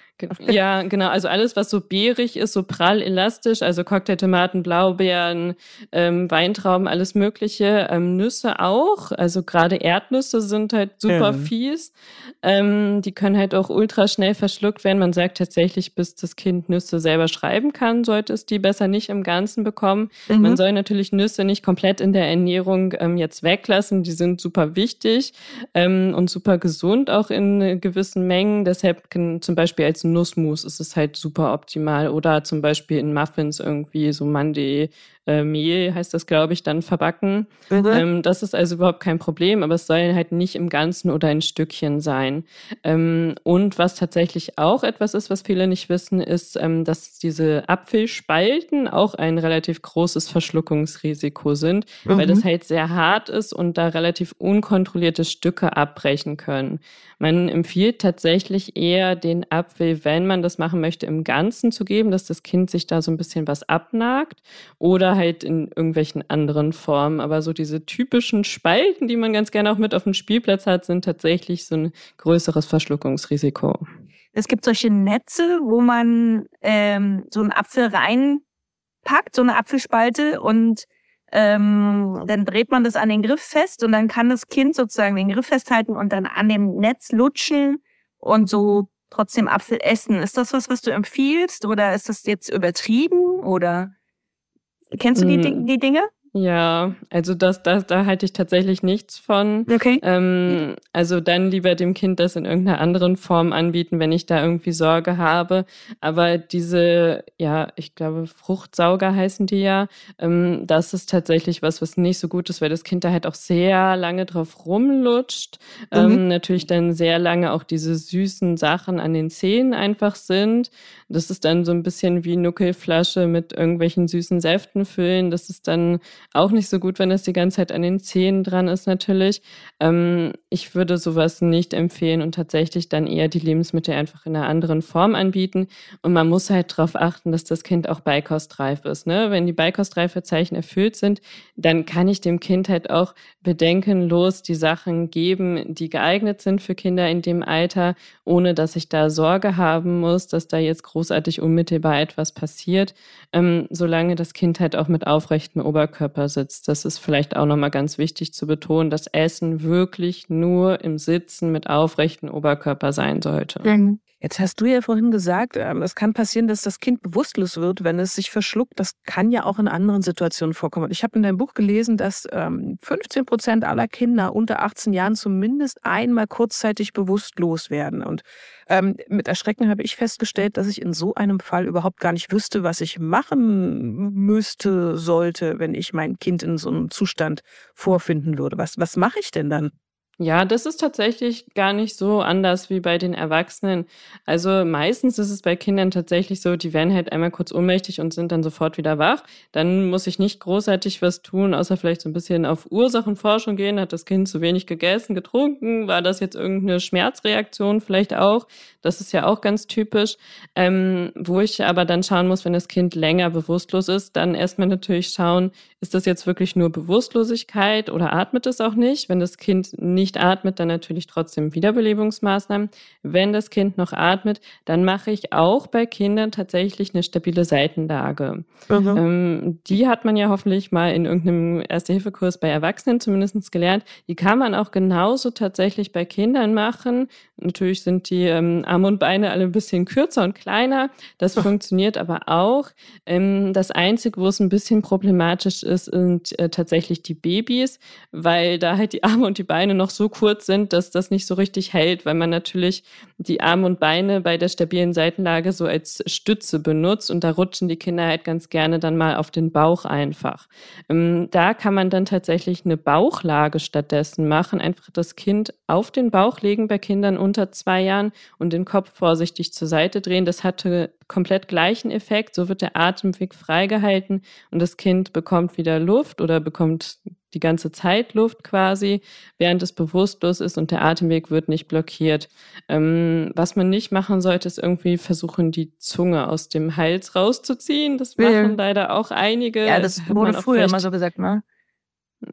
Ja, genau. Also alles, was so beerig ist, so prall elastisch, also Cocktailtomaten, Blaubeeren, ähm, Weintrauben, alles Mögliche. Ähm, Nüsse auch. Also gerade Erdnüsse sind halt super ja. fies. Ähm, die können halt auch ultra schnell verschluckt werden. Man sagt tatsächlich, bis das Kind Nüsse selber schreiben kann, sollte es die besser nicht im Ganzen bekommen. Mhm. Man soll natürlich Nüsse nicht komplett in der Ernährung ähm, jetzt weglassen. Die sind super wichtig ähm, und super gesund auch in gewissen Mengen. Deshalb kann zum Beispiel als Nussmus ist es halt super optimal. Oder zum Beispiel in Muffins irgendwie so Monday äh, Mehl, heißt das, glaube ich, dann verbacken. Mhm. Ähm, das ist also überhaupt kein Problem, aber es soll halt nicht im Ganzen oder in Stückchen sein. Ähm, und was tatsächlich auch etwas ist, was viele nicht wissen, ist, ähm, dass diese Apfelspalten auch ein relativ großes Verschluckungsrisiko sind, mhm. weil das halt sehr hart ist und da relativ unkontrollierte Stücke abbrechen können. Man empfiehlt tatsächlich eher den Apfel, wenn man das machen möchte, im Ganzen zu geben, dass das Kind sich da so ein bisschen was abnagt oder halt in irgendwelchen anderen Formen. Aber so diese typischen Spalten, die man ganz gerne auch mit auf dem Spielplatz hat, sind tatsächlich so ein größeres Verschluckungsrisiko. Es gibt solche Netze, wo man ähm, so einen Apfel reinpackt, so eine Apfelspalte und ähm, dann dreht man das an den Griff fest und dann kann das Kind sozusagen den Griff festhalten und dann an dem Netz lutschen und so trotzdem Apfel essen. Ist das was, was du empfiehlst oder ist das jetzt übertrieben oder? Kennst du die, hm. die Dinge? Ja, also das, das, da halte ich tatsächlich nichts von. Okay. Ähm, also dann lieber dem Kind das in irgendeiner anderen Form anbieten, wenn ich da irgendwie Sorge habe. Aber diese, ja, ich glaube, Fruchtsauger heißen die ja, ähm, das ist tatsächlich was, was nicht so gut ist, weil das Kind da halt auch sehr lange drauf rumlutscht. Mhm. Ähm, natürlich dann sehr lange auch diese süßen Sachen an den Zähnen einfach sind. Das ist dann so ein bisschen wie Nuckelflasche mit irgendwelchen süßen Säften füllen. Das ist dann auch nicht so gut, wenn es die ganze Zeit an den Zähnen dran ist, natürlich. Ähm, ich würde sowas nicht empfehlen und tatsächlich dann eher die Lebensmittel einfach in einer anderen Form anbieten. Und man muss halt darauf achten, dass das Kind auch beikostreif ist. Ne? Wenn die Beikostreifezeichen erfüllt sind, dann kann ich dem Kind halt auch bedenkenlos die Sachen geben, die geeignet sind für Kinder in dem Alter, ohne dass ich da Sorge haben muss, dass da jetzt großartig unmittelbar etwas passiert, ähm, solange das Kind halt auch mit aufrechtem Oberkörper sitzt. Das ist vielleicht auch nochmal ganz wichtig zu betonen, dass Essen wirklich nur im Sitzen mit aufrechten Oberkörper sein sollte. Jetzt hast du ja vorhin gesagt, ähm, es kann passieren, dass das Kind bewusstlos wird, wenn es sich verschluckt. Das kann ja auch in anderen Situationen vorkommen. Ich habe in deinem Buch gelesen, dass 15 ähm, Prozent aller Kinder unter 18 Jahren zumindest einmal kurzzeitig bewusstlos werden. Und ähm, mit Erschrecken habe ich festgestellt, dass ich in so einem Fall überhaupt gar nicht wüsste, was ich machen müsste, sollte, wenn ich mein Kind in so einem Zustand vorfinden würde. Was, was mache ich denn dann? Ja, das ist tatsächlich gar nicht so anders wie bei den Erwachsenen. Also meistens ist es bei Kindern tatsächlich so, die werden halt einmal kurz ohnmächtig und sind dann sofort wieder wach. Dann muss ich nicht großartig was tun, außer vielleicht so ein bisschen auf Ursachenforschung gehen. Hat das Kind zu wenig gegessen, getrunken? War das jetzt irgendeine Schmerzreaktion vielleicht auch? Das ist ja auch ganz typisch. Ähm, wo ich aber dann schauen muss, wenn das Kind länger bewusstlos ist, dann erstmal natürlich schauen, ist das jetzt wirklich nur Bewusstlosigkeit oder atmet es auch nicht? Wenn das Kind nicht atmet, dann natürlich trotzdem Wiederbelebungsmaßnahmen. Wenn das Kind noch atmet, dann mache ich auch bei Kindern tatsächlich eine stabile Seitenlage. Mhm. Ähm, die hat man ja hoffentlich mal in irgendeinem Erste-Hilfe-Kurs bei Erwachsenen zumindest gelernt. Die kann man auch genauso tatsächlich bei Kindern machen. Natürlich sind die ähm, Arme und Beine alle ein bisschen kürzer und kleiner. Das Ach. funktioniert aber auch. Ähm, das Einzige, wo es ein bisschen problematisch ist, sind äh, tatsächlich die Babys, weil da halt die Arme und die Beine noch so kurz sind, dass das nicht so richtig hält, weil man natürlich die Arme und Beine bei der stabilen Seitenlage so als Stütze benutzt und da rutschen die Kinder halt ganz gerne dann mal auf den Bauch einfach. Ähm, da kann man dann tatsächlich eine Bauchlage stattdessen machen, einfach das Kind auf den Bauch legen bei Kindern unter zwei Jahren und den Kopf vorsichtig zur Seite drehen. Das hatte komplett gleichen Effekt. So wird der Atemweg freigehalten und das Kind bekommt wieder Luft oder bekommt die ganze Zeit Luft quasi, während es bewusstlos ist und der Atemweg wird nicht blockiert. Ähm, was man nicht machen sollte, ist irgendwie versuchen, die Zunge aus dem Hals rauszuziehen. Das machen leider auch einige. Ja, das wurde früher immer so gesagt, ne?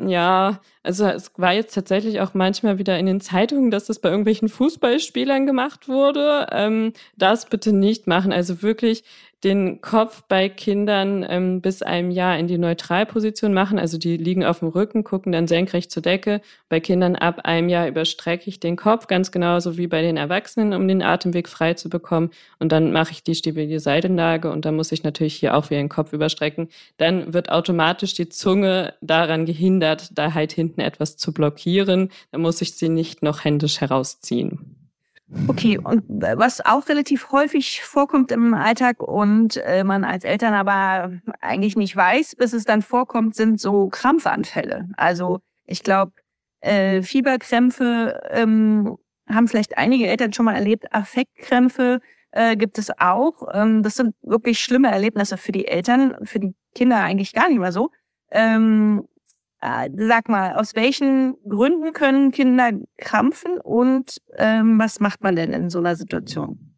Ja, also es war jetzt tatsächlich auch manchmal wieder in den Zeitungen, dass das bei irgendwelchen Fußballspielern gemacht wurde. Ähm, das bitte nicht machen. Also wirklich den Kopf bei Kindern ähm, bis einem Jahr in die Neutralposition machen. Also die liegen auf dem Rücken, gucken dann senkrecht zur Decke. Bei Kindern ab einem Jahr überstrecke ich den Kopf, ganz genauso wie bei den Erwachsenen, um den Atemweg frei zu bekommen. Und dann mache ich die stabile Seitenlage und dann muss ich natürlich hier auch wieder den Kopf überstrecken. Dann wird automatisch die Zunge daran gehindert, da halt hinten etwas zu blockieren. Dann muss ich sie nicht noch händisch herausziehen. Okay, und was auch relativ häufig vorkommt im Alltag und äh, man als Eltern aber eigentlich nicht weiß, bis es dann vorkommt, sind so Krampfanfälle. Also ich glaube, äh, Fieberkrämpfe ähm, haben vielleicht einige Eltern schon mal erlebt. Affektkrämpfe äh, gibt es auch. Ähm, das sind wirklich schlimme Erlebnisse für die Eltern, für die Kinder eigentlich gar nicht mehr so. Ähm, äh, sag mal, aus welchen Gründen können Kinder krampfen und ähm, was macht man denn in so einer Situation?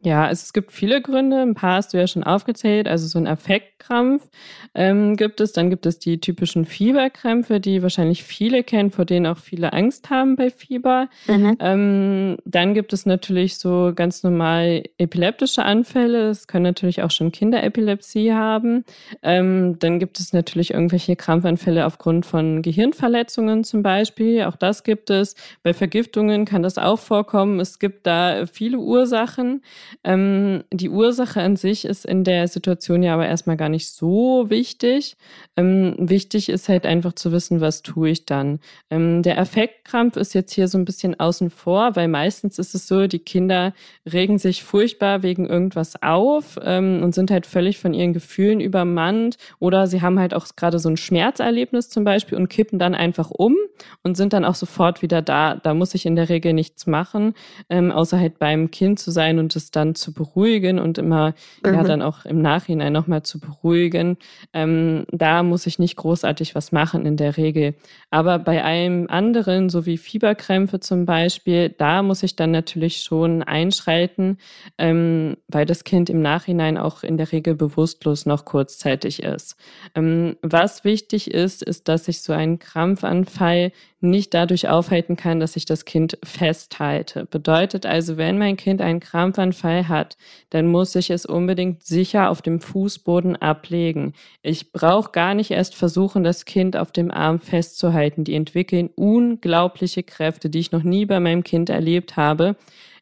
Ja, also es gibt viele Gründe. Ein paar hast du ja schon aufgezählt. Also so ein Affektkrampf ähm, gibt es. Dann gibt es die typischen Fieberkrämpfe, die wahrscheinlich viele kennen, vor denen auch viele Angst haben bei Fieber. Mhm. Ähm, dann gibt es natürlich so ganz normal epileptische Anfälle. Es können natürlich auch schon Kinder Epilepsie haben. Ähm, dann gibt es natürlich irgendwelche Krampfanfälle aufgrund von Gehirnverletzungen zum Beispiel. Auch das gibt es. Bei Vergiftungen kann das auch vorkommen. Es gibt da viele Ursachen. Ähm, die Ursache an sich ist in der Situation ja aber erstmal gar nicht so wichtig. Ähm, wichtig ist halt einfach zu wissen, was tue ich dann. Ähm, der Affektkrampf ist jetzt hier so ein bisschen außen vor, weil meistens ist es so, die Kinder regen sich furchtbar wegen irgendwas auf ähm, und sind halt völlig von ihren Gefühlen übermannt oder sie haben halt auch gerade so ein Schmerzerlebnis zum Beispiel und kippen dann einfach um und sind dann auch sofort wieder da. Da muss ich in der Regel nichts machen, ähm, außer halt beim Kind zu sein und es dann zu beruhigen und immer mhm. ja dann auch im Nachhinein nochmal zu beruhigen. Ähm, da muss ich nicht großartig was machen in der Regel. Aber bei einem anderen, so wie Fieberkrämpfe zum Beispiel, da muss ich dann natürlich schon einschreiten, ähm, weil das Kind im Nachhinein auch in der Regel bewusstlos noch kurzzeitig ist. Ähm, was wichtig ist, ist, dass ich so einen Krampfanfall nicht dadurch aufhalten kann, dass ich das Kind festhalte. Bedeutet also, wenn mein Kind einen Krampfanfall hat, dann muss ich es unbedingt sicher auf dem Fußboden ablegen. Ich brauche gar nicht erst versuchen, das Kind auf dem Arm festzuhalten. Die entwickeln unglaubliche Kräfte, die ich noch nie bei meinem Kind erlebt habe.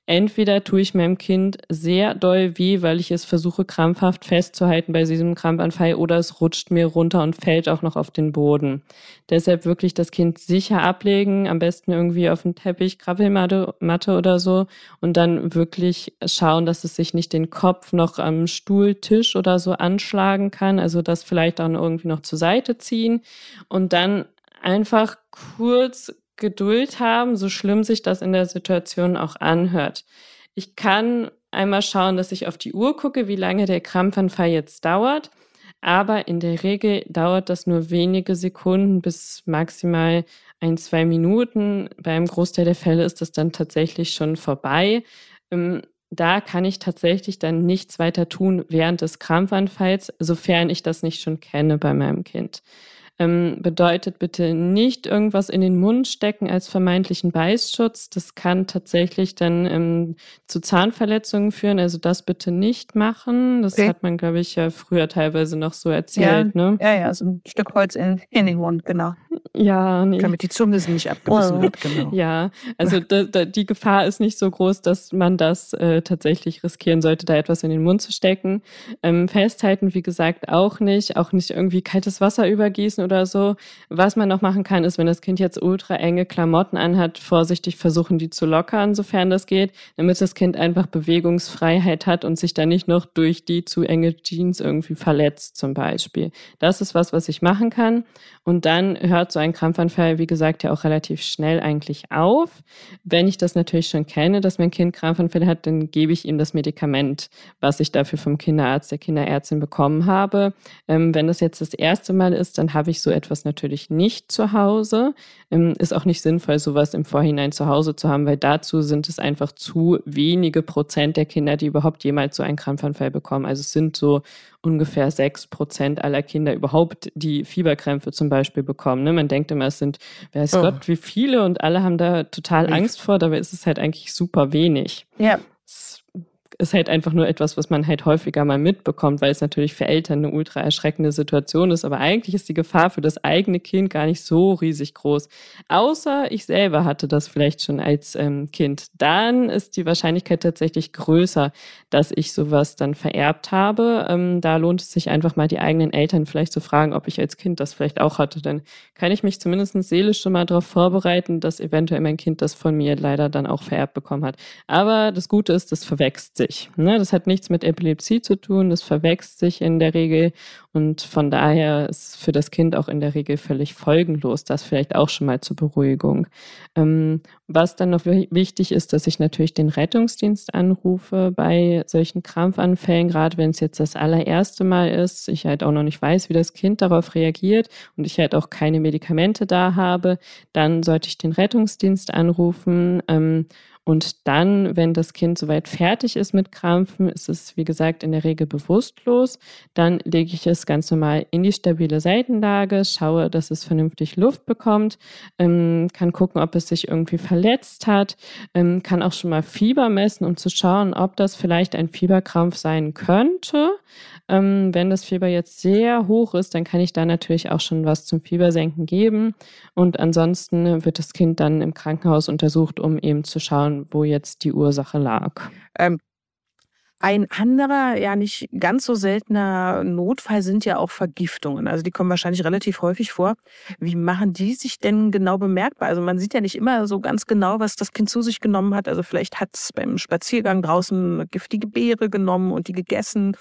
Entweder tue ich meinem Kind sehr doll weh, weil ich es versuche krampfhaft festzuhalten bei diesem Krampfanfall oder es rutscht mir runter und fällt auch noch auf den Boden. Deshalb wirklich das Kind sicher ablegen, am besten irgendwie auf den Teppich, Krabbelmatte Matte oder so und dann wirklich schauen, dass es sich nicht den Kopf noch am Stuhl, Tisch oder so anschlagen kann, also das vielleicht auch irgendwie noch zur Seite ziehen und dann einfach kurz Geduld haben, so schlimm sich das in der Situation auch anhört. Ich kann einmal schauen, dass ich auf die Uhr gucke, wie lange der Krampfanfall jetzt dauert. Aber in der Regel dauert das nur wenige Sekunden bis maximal ein, zwei Minuten. Beim Großteil der Fälle ist das dann tatsächlich schon vorbei. Ähm, da kann ich tatsächlich dann nichts weiter tun während des Krampfanfalls, sofern ich das nicht schon kenne bei meinem Kind. Ähm, bedeutet bitte nicht irgendwas in den Mund stecken als vermeintlichen Beißschutz. Das kann tatsächlich dann ähm, zu Zahnverletzungen führen. Also das bitte nicht machen. Das okay. hat man, glaube ich, ja früher teilweise noch so erzählt. Ja, ne? ja, ja, so ein Stück Holz in, in den Mund, genau. Ja, nee. Damit die Zunge nicht abgebissen oh. wird, genau. Ja, also da, da, die Gefahr ist nicht so groß, dass man das äh, tatsächlich riskieren sollte, da etwas in den Mund zu stecken. Ähm, festhalten, wie gesagt, auch nicht. Auch nicht irgendwie kaltes Wasser übergießen oder so. Was man noch machen kann, ist, wenn das Kind jetzt ultra enge Klamotten anhat, vorsichtig versuchen, die zu lockern, sofern das geht, damit das Kind einfach Bewegungsfreiheit hat und sich dann nicht noch durch die zu enge Jeans irgendwie verletzt, zum Beispiel. Das ist was, was ich machen kann. Und dann hört so ein Krampfanfall, wie gesagt, ja auch relativ schnell eigentlich auf. Wenn ich das natürlich schon kenne, dass mein Kind Krampfanfälle hat, dann gebe ich ihm das Medikament, was ich dafür vom Kinderarzt, der Kinderärztin bekommen habe. Ähm, wenn das jetzt das erste Mal ist, dann habe ich so etwas natürlich nicht zu Hause. Ähm, ist auch nicht sinnvoll, sowas im Vorhinein zu Hause zu haben, weil dazu sind es einfach zu wenige Prozent der Kinder, die überhaupt jemals so einen Krampfanfall bekommen. Also es sind so ungefähr sechs Prozent aller Kinder überhaupt die Fieberkrämpfe zum Beispiel bekommen. Ne? Man denkt immer, es sind, weiß oh. Gott, wie viele und alle haben da total Angst vor, dabei ist es halt eigentlich super wenig. Ja ist halt einfach nur etwas, was man halt häufiger mal mitbekommt, weil es natürlich für Eltern eine ultra erschreckende Situation ist. Aber eigentlich ist die Gefahr für das eigene Kind gar nicht so riesig groß. Außer ich selber hatte das vielleicht schon als ähm, Kind. Dann ist die Wahrscheinlichkeit tatsächlich größer, dass ich sowas dann vererbt habe. Ähm, da lohnt es sich einfach mal die eigenen Eltern vielleicht zu fragen, ob ich als Kind das vielleicht auch hatte. Dann kann ich mich zumindest seelisch schon mal darauf vorbereiten, dass eventuell mein Kind das von mir leider dann auch vererbt bekommen hat. Aber das Gute ist, das verwechselt sich. Ne? Das hat nichts mit Epilepsie zu tun, das verwechselt sich in der Regel und von daher ist für das Kind auch in der Regel völlig folgenlos. Das vielleicht auch schon mal zur Beruhigung. Ähm, was dann noch wichtig ist, dass ich natürlich den Rettungsdienst anrufe bei solchen Krampfanfällen, gerade wenn es jetzt das allererste Mal ist, ich halt auch noch nicht weiß, wie das Kind darauf reagiert und ich halt auch keine Medikamente da habe, dann sollte ich den Rettungsdienst anrufen. Ähm, und dann, wenn das Kind soweit fertig ist mit Krampfen, ist es, wie gesagt, in der Regel bewusstlos. Dann lege ich es ganz normal in die stabile Seitenlage, schaue, dass es vernünftig Luft bekommt, ähm, kann gucken, ob es sich irgendwie verletzt hat, ähm, kann auch schon mal Fieber messen, um zu schauen, ob das vielleicht ein Fieberkrampf sein könnte. Ähm, wenn das Fieber jetzt sehr hoch ist, dann kann ich da natürlich auch schon was zum Fiebersenken geben. Und ansonsten wird das Kind dann im Krankenhaus untersucht, um eben zu schauen, wo jetzt die Ursache lag. Ähm, ein anderer, ja nicht ganz so seltener Notfall sind ja auch Vergiftungen. Also die kommen wahrscheinlich relativ häufig vor. Wie machen die sich denn genau bemerkbar? Also man sieht ja nicht immer so ganz genau, was das Kind zu sich genommen hat. Also vielleicht hat es beim Spaziergang draußen giftige Beere genommen und die gegessen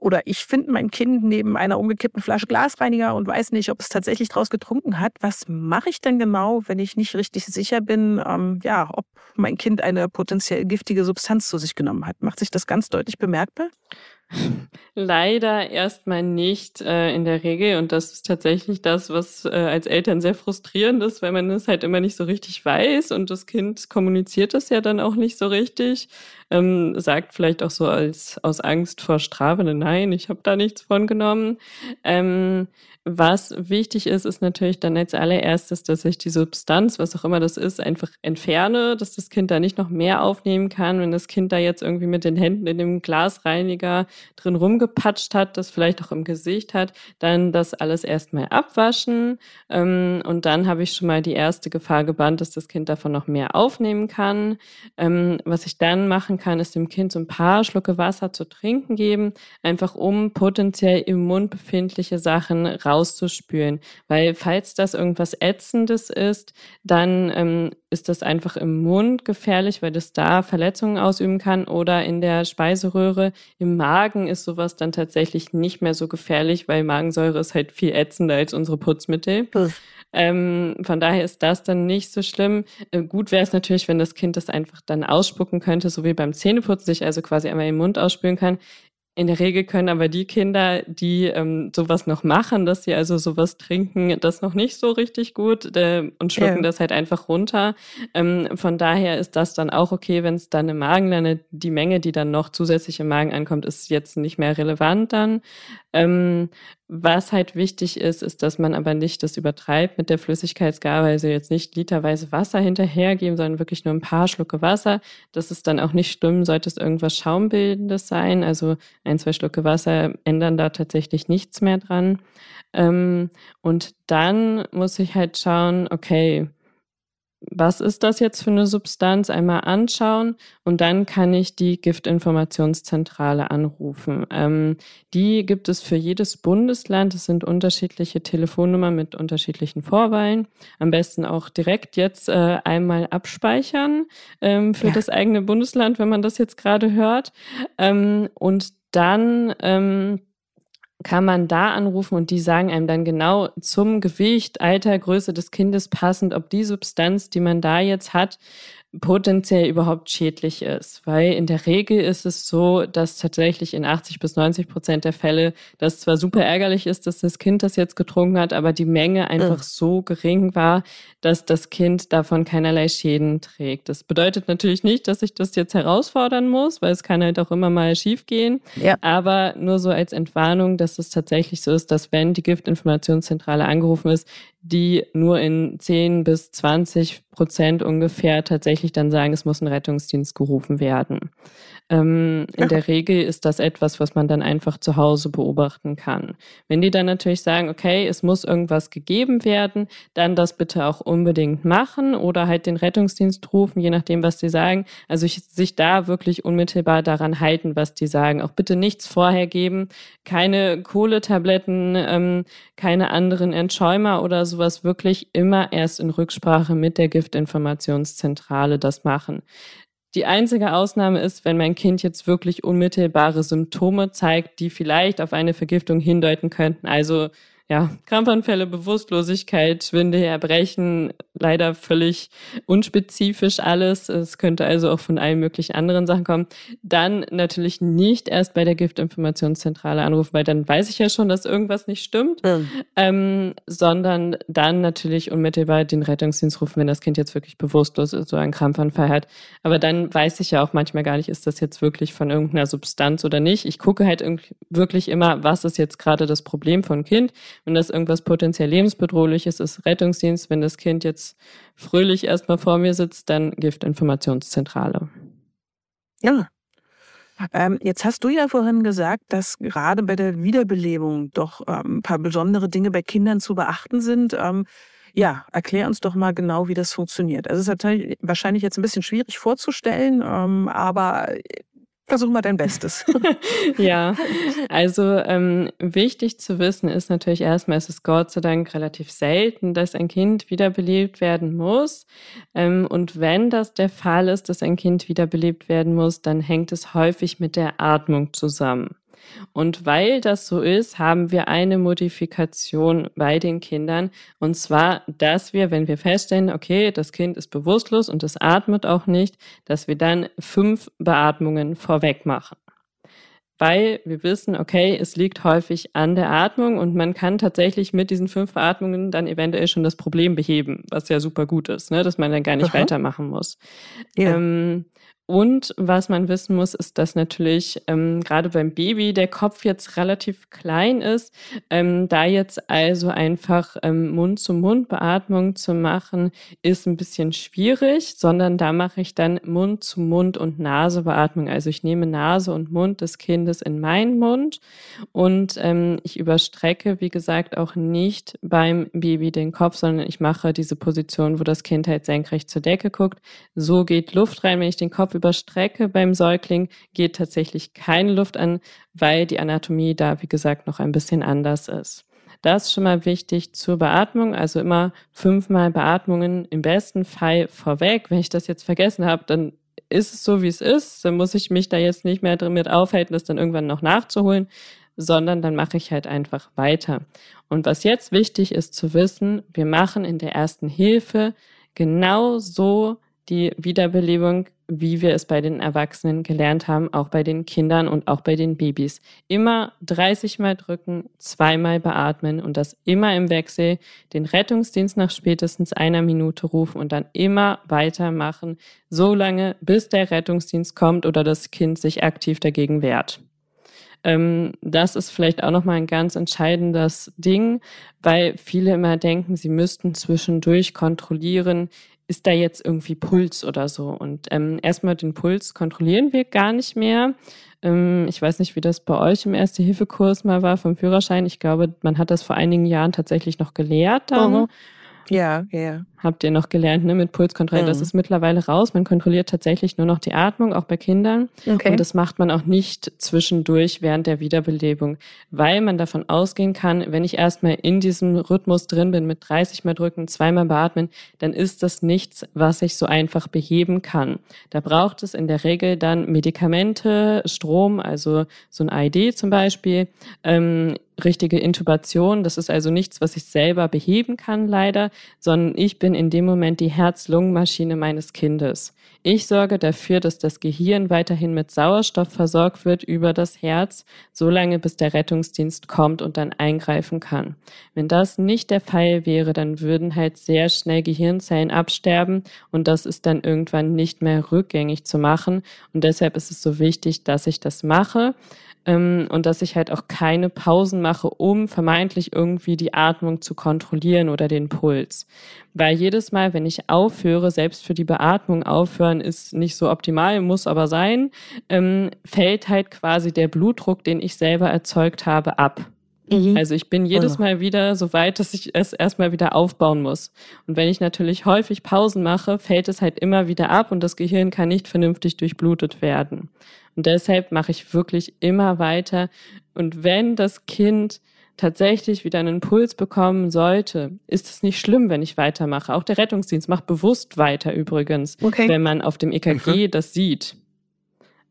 oder ich finde mein Kind neben einer umgekippten Flasche Glasreiniger und weiß nicht, ob es tatsächlich draus getrunken hat. Was mache ich denn genau, wenn ich nicht richtig sicher bin, ähm, ja, ob mein Kind eine potenziell giftige Substanz zu sich genommen hat? Macht sich das ganz deutlich bemerkbar? Leider erstmal nicht äh, in der Regel. Und das ist tatsächlich das, was äh, als Eltern sehr frustrierend ist, weil man es halt immer nicht so richtig weiß und das Kind kommuniziert das ja dann auch nicht so richtig. Ähm, sagt vielleicht auch so als aus Angst vor Strafe, nein, ich habe da nichts von genommen. Ähm, was wichtig ist, ist natürlich dann als allererstes, dass ich die Substanz, was auch immer das ist, einfach entferne, dass das Kind da nicht noch mehr aufnehmen kann. Wenn das Kind da jetzt irgendwie mit den Händen in dem Glasreiniger drin rumgepatscht hat, das vielleicht auch im Gesicht hat, dann das alles erstmal abwaschen. Ähm, und dann habe ich schon mal die erste Gefahr gebannt, dass das Kind davon noch mehr aufnehmen kann. Ähm, was ich dann machen kann, ist dem Kind so ein paar Schlucke Wasser zu trinken geben, einfach um potenziell im Mund befindliche Sachen rauszuspülen. Weil falls das irgendwas Ätzendes ist, dann ähm, ist das einfach im Mund gefährlich, weil das da Verletzungen ausüben kann oder in der Speiseröhre. Im Magen ist sowas dann tatsächlich nicht mehr so gefährlich, weil Magensäure ist halt viel ätzender als unsere Putzmittel. Ähm, von daher ist das dann nicht so schlimm. Äh, gut wäre es natürlich, wenn das Kind das einfach dann ausspucken könnte, so wie beim Zähneputzen, sich also quasi einmal im Mund ausspülen kann. In der Regel können aber die Kinder, die ähm, sowas noch machen, dass sie also sowas trinken, das noch nicht so richtig gut äh, und schlucken ja. das halt einfach runter. Ähm, von daher ist das dann auch okay, wenn es dann im Magen landet. Die Menge, die dann noch zusätzlich im Magen ankommt, ist jetzt nicht mehr relevant dann. Ähm, was halt wichtig ist, ist, dass man aber nicht das übertreibt mit der Flüssigkeitsgabe, also jetzt nicht literweise Wasser hinterhergeben, sondern wirklich nur ein paar Schlucke Wasser. Das ist dann auch nicht schlimm, sollte es irgendwas Schaumbildendes sein. Also ein, zwei Schlucke Wasser ändern da tatsächlich nichts mehr dran. Ähm, und dann muss ich halt schauen, okay, was ist das jetzt für eine Substanz, einmal anschauen und dann kann ich die Giftinformationszentrale anrufen. Ähm, die gibt es für jedes Bundesland. Es sind unterschiedliche Telefonnummern mit unterschiedlichen Vorwahlen. Am besten auch direkt jetzt äh, einmal abspeichern ähm, für ja. das eigene Bundesland, wenn man das jetzt gerade hört. Ähm, und dann ähm, kann man da anrufen und die sagen einem dann genau zum Gewicht, Alter, Größe des Kindes passend, ob die Substanz, die man da jetzt hat, potenziell überhaupt schädlich ist. Weil in der Regel ist es so, dass tatsächlich in 80 bis 90 Prozent der Fälle das zwar super ärgerlich ist, dass das Kind das jetzt getrunken hat, aber die Menge einfach mhm. so gering war, dass das Kind davon keinerlei Schäden trägt. Das bedeutet natürlich nicht, dass ich das jetzt herausfordern muss, weil es kann halt auch immer mal schief gehen. Ja. Aber nur so als Entwarnung, dass es tatsächlich so ist, dass wenn die Giftinformationszentrale angerufen ist, die nur in 10 bis 20 Prozent ungefähr tatsächlich dann sagen, es muss ein Rettungsdienst gerufen werden. Ähm, in der Regel ist das etwas, was man dann einfach zu Hause beobachten kann. Wenn die dann natürlich sagen, okay, es muss irgendwas gegeben werden, dann das bitte auch unbedingt machen oder halt den Rettungsdienst rufen, je nachdem, was die sagen. Also ich, sich da wirklich unmittelbar daran halten, was die sagen. Auch bitte nichts vorher geben, keine Kohletabletten, ähm, keine anderen Entschäumer oder sowas. Wirklich immer erst in Rücksprache mit der Giftinformationszentrale das machen. Die einzige Ausnahme ist, wenn mein Kind jetzt wirklich unmittelbare Symptome zeigt, die vielleicht auf eine Vergiftung hindeuten könnten. Also ja, Krampfanfälle, Bewusstlosigkeit, Schwindel, Erbrechen, leider völlig unspezifisch alles. Es könnte also auch von allen möglichen anderen Sachen kommen. Dann natürlich nicht erst bei der Giftinformationszentrale anrufen, weil dann weiß ich ja schon, dass irgendwas nicht stimmt, mhm. ähm, sondern dann natürlich unmittelbar den Rettungsdienst rufen, wenn das Kind jetzt wirklich bewusstlos ist, so einen Krampfanfall hat. Aber dann weiß ich ja auch manchmal gar nicht, ist das jetzt wirklich von irgendeiner Substanz oder nicht. Ich gucke halt wirklich immer, was ist jetzt gerade das Problem von Kind wenn das irgendwas potenziell lebensbedrohliches ist, Rettungsdienst. Wenn das Kind jetzt fröhlich erstmal vor mir sitzt, dann Giftinformationszentrale. Ja. Ähm, jetzt hast du ja vorhin gesagt, dass gerade bei der Wiederbelebung doch ähm, ein paar besondere Dinge bei Kindern zu beachten sind. Ähm, ja, erklär uns doch mal genau, wie das funktioniert. Also es ist wahrscheinlich jetzt ein bisschen schwierig vorzustellen, ähm, aber Versuch mal dein Bestes. ja, also ähm, wichtig zu wissen ist natürlich erstmal, es ist Gott sei Dank relativ selten, dass ein Kind wiederbelebt werden muss. Ähm, und wenn das der Fall ist, dass ein Kind wiederbelebt werden muss, dann hängt es häufig mit der Atmung zusammen. Und weil das so ist, haben wir eine Modifikation bei den Kindern. Und zwar, dass wir, wenn wir feststellen, okay, das Kind ist bewusstlos und es atmet auch nicht, dass wir dann fünf Beatmungen vorweg machen weil wir wissen, okay, es liegt häufig an der Atmung und man kann tatsächlich mit diesen fünf Beatmungen dann eventuell schon das Problem beheben, was ja super gut ist, ne? dass man dann gar nicht Aha. weitermachen muss. Ja. Ähm, und was man wissen muss, ist, dass natürlich ähm, gerade beim Baby der Kopf jetzt relativ klein ist. Ähm, da jetzt also einfach ähm, Mund-zu-Mund-Beatmung zu machen, ist ein bisschen schwierig, sondern da mache ich dann Mund-zu-Mund- und Nasebeatmung. Also ich nehme Nase und Mund des Kindes in meinen Mund und ähm, ich überstrecke, wie gesagt, auch nicht beim Baby den Kopf, sondern ich mache diese Position, wo das Kind halt senkrecht zur Decke guckt. So geht Luft rein, wenn ich den Kopf überstrecke beim Säugling, geht tatsächlich keine Luft an, weil die Anatomie da, wie gesagt, noch ein bisschen anders ist. Das ist schon mal wichtig zur Beatmung, also immer fünfmal Beatmungen im besten Fall vorweg. Wenn ich das jetzt vergessen habe, dann ist es so, wie es ist. Dann muss ich mich da jetzt nicht mehr damit aufhalten, das dann irgendwann noch nachzuholen, sondern dann mache ich halt einfach weiter. Und was jetzt wichtig ist zu wissen, wir machen in der ersten Hilfe genau so die Wiederbelebung wie wir es bei den Erwachsenen gelernt haben, auch bei den Kindern und auch bei den Babys. Immer 30 Mal drücken, zweimal beatmen und das immer im Wechsel, den Rettungsdienst nach spätestens einer Minute rufen und dann immer weitermachen, so lange, bis der Rettungsdienst kommt oder das Kind sich aktiv dagegen wehrt. Ähm, das ist vielleicht auch nochmal ein ganz entscheidendes Ding, weil viele immer denken, sie müssten zwischendurch kontrollieren, ist da jetzt irgendwie Puls oder so. Und ähm, erstmal den Puls kontrollieren wir gar nicht mehr. Ähm, ich weiß nicht, wie das bei euch im Erste-Hilfe-Kurs mal war vom Führerschein. Ich glaube, man hat das vor einigen Jahren tatsächlich noch gelehrt dann. Mhm. Ja, ja. Habt ihr noch gelernt, ne, mit Pulskontrolle. Mhm. Das ist mittlerweile raus. Man kontrolliert tatsächlich nur noch die Atmung, auch bei Kindern. Okay. Und das macht man auch nicht zwischendurch während der Wiederbelebung, weil man davon ausgehen kann, wenn ich erstmal in diesem Rhythmus drin bin, mit 30 mal drücken, zweimal beatmen, dann ist das nichts, was ich so einfach beheben kann. Da braucht es in der Regel dann Medikamente, Strom, also so ein ID zum Beispiel, ähm, richtige Intubation. Das ist also nichts, was ich selber beheben kann, leider, sondern ich bin in dem Moment die Herz-Lungen-Maschine meines Kindes. Ich sorge dafür, dass das Gehirn weiterhin mit Sauerstoff versorgt wird über das Herz, solange bis der Rettungsdienst kommt und dann eingreifen kann. Wenn das nicht der Fall wäre, dann würden halt sehr schnell Gehirnzellen absterben und das ist dann irgendwann nicht mehr rückgängig zu machen. Und deshalb ist es so wichtig, dass ich das mache ähm, und dass ich halt auch keine Pausen mache, um vermeintlich irgendwie die Atmung zu kontrollieren oder den Puls. Weil jedes Mal, wenn ich aufhöre, selbst für die Beatmung aufhören ist nicht so optimal, muss aber sein, ähm, fällt halt quasi der Blutdruck, den ich selber erzeugt habe, ab. Mhm. Also ich bin jedes oh. Mal wieder so weit, dass ich es erstmal wieder aufbauen muss. Und wenn ich natürlich häufig Pausen mache, fällt es halt immer wieder ab und das Gehirn kann nicht vernünftig durchblutet werden. Und deshalb mache ich wirklich immer weiter. Und wenn das Kind tatsächlich wieder einen Impuls bekommen sollte, ist es nicht schlimm, wenn ich weitermache. Auch der Rettungsdienst macht bewusst weiter übrigens, okay. wenn man auf dem EKG mhm. das sieht.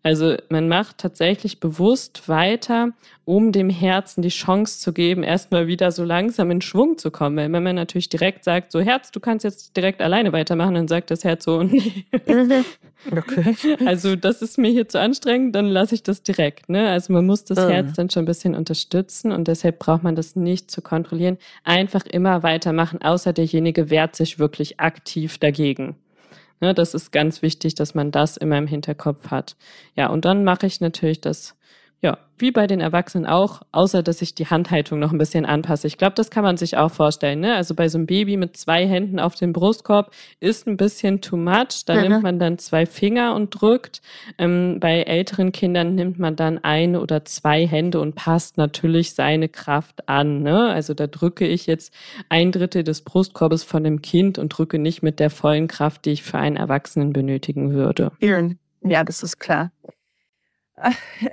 Also man macht tatsächlich bewusst weiter, um dem Herzen die Chance zu geben, erstmal wieder so langsam in Schwung zu kommen. Weil wenn man natürlich direkt sagt, so Herz, du kannst jetzt direkt alleine weitermachen, dann sagt das Herz so, nee. Okay. Also das ist mir hier zu anstrengend, dann lasse ich das direkt. Ne? Also man muss das mhm. Herz dann schon ein bisschen unterstützen und deshalb braucht man das nicht zu kontrollieren. Einfach immer weitermachen, außer derjenige wehrt sich wirklich aktiv dagegen. Ne, das ist ganz wichtig, dass man das immer im Hinterkopf hat. Ja, und dann mache ich natürlich das ja, wie bei den Erwachsenen auch, außer dass ich die Handhaltung noch ein bisschen anpasse. Ich glaube, das kann man sich auch vorstellen. Ne? Also bei so einem Baby mit zwei Händen auf dem Brustkorb ist ein bisschen too much. Da ja, nimmt man dann zwei Finger und drückt. Ähm, bei älteren Kindern nimmt man dann eine oder zwei Hände und passt natürlich seine Kraft an. Ne? Also da drücke ich jetzt ein Drittel des Brustkorbes von dem Kind und drücke nicht mit der vollen Kraft, die ich für einen Erwachsenen benötigen würde. Ja, das ist klar.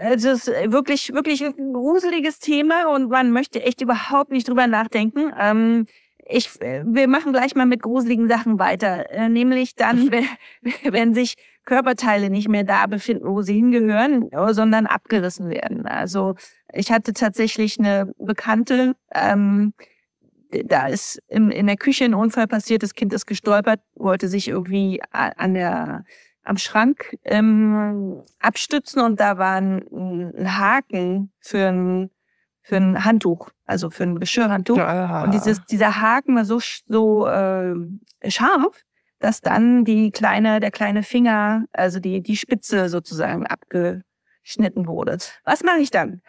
Also es ist wirklich, wirklich ein gruseliges Thema und man möchte echt überhaupt nicht drüber nachdenken. Ähm, ich, wir machen gleich mal mit gruseligen Sachen weiter, äh, nämlich dann, wenn, wenn sich Körperteile nicht mehr da befinden, wo sie hingehören, sondern abgerissen werden. Also ich hatte tatsächlich eine Bekannte, ähm, da ist in, in der Küche ein Unfall passiert, das Kind ist gestolpert, wollte sich irgendwie an der am Schrank ähm, abstützen und da war ein, ein Haken für ein, für ein Handtuch, also für ein Geschirrhandtuch. Ja. Und dieses, dieser Haken war so, so äh, scharf, dass dann die kleine, der kleine Finger, also die, die Spitze sozusagen abgeschnitten wurde. Was mache ich dann?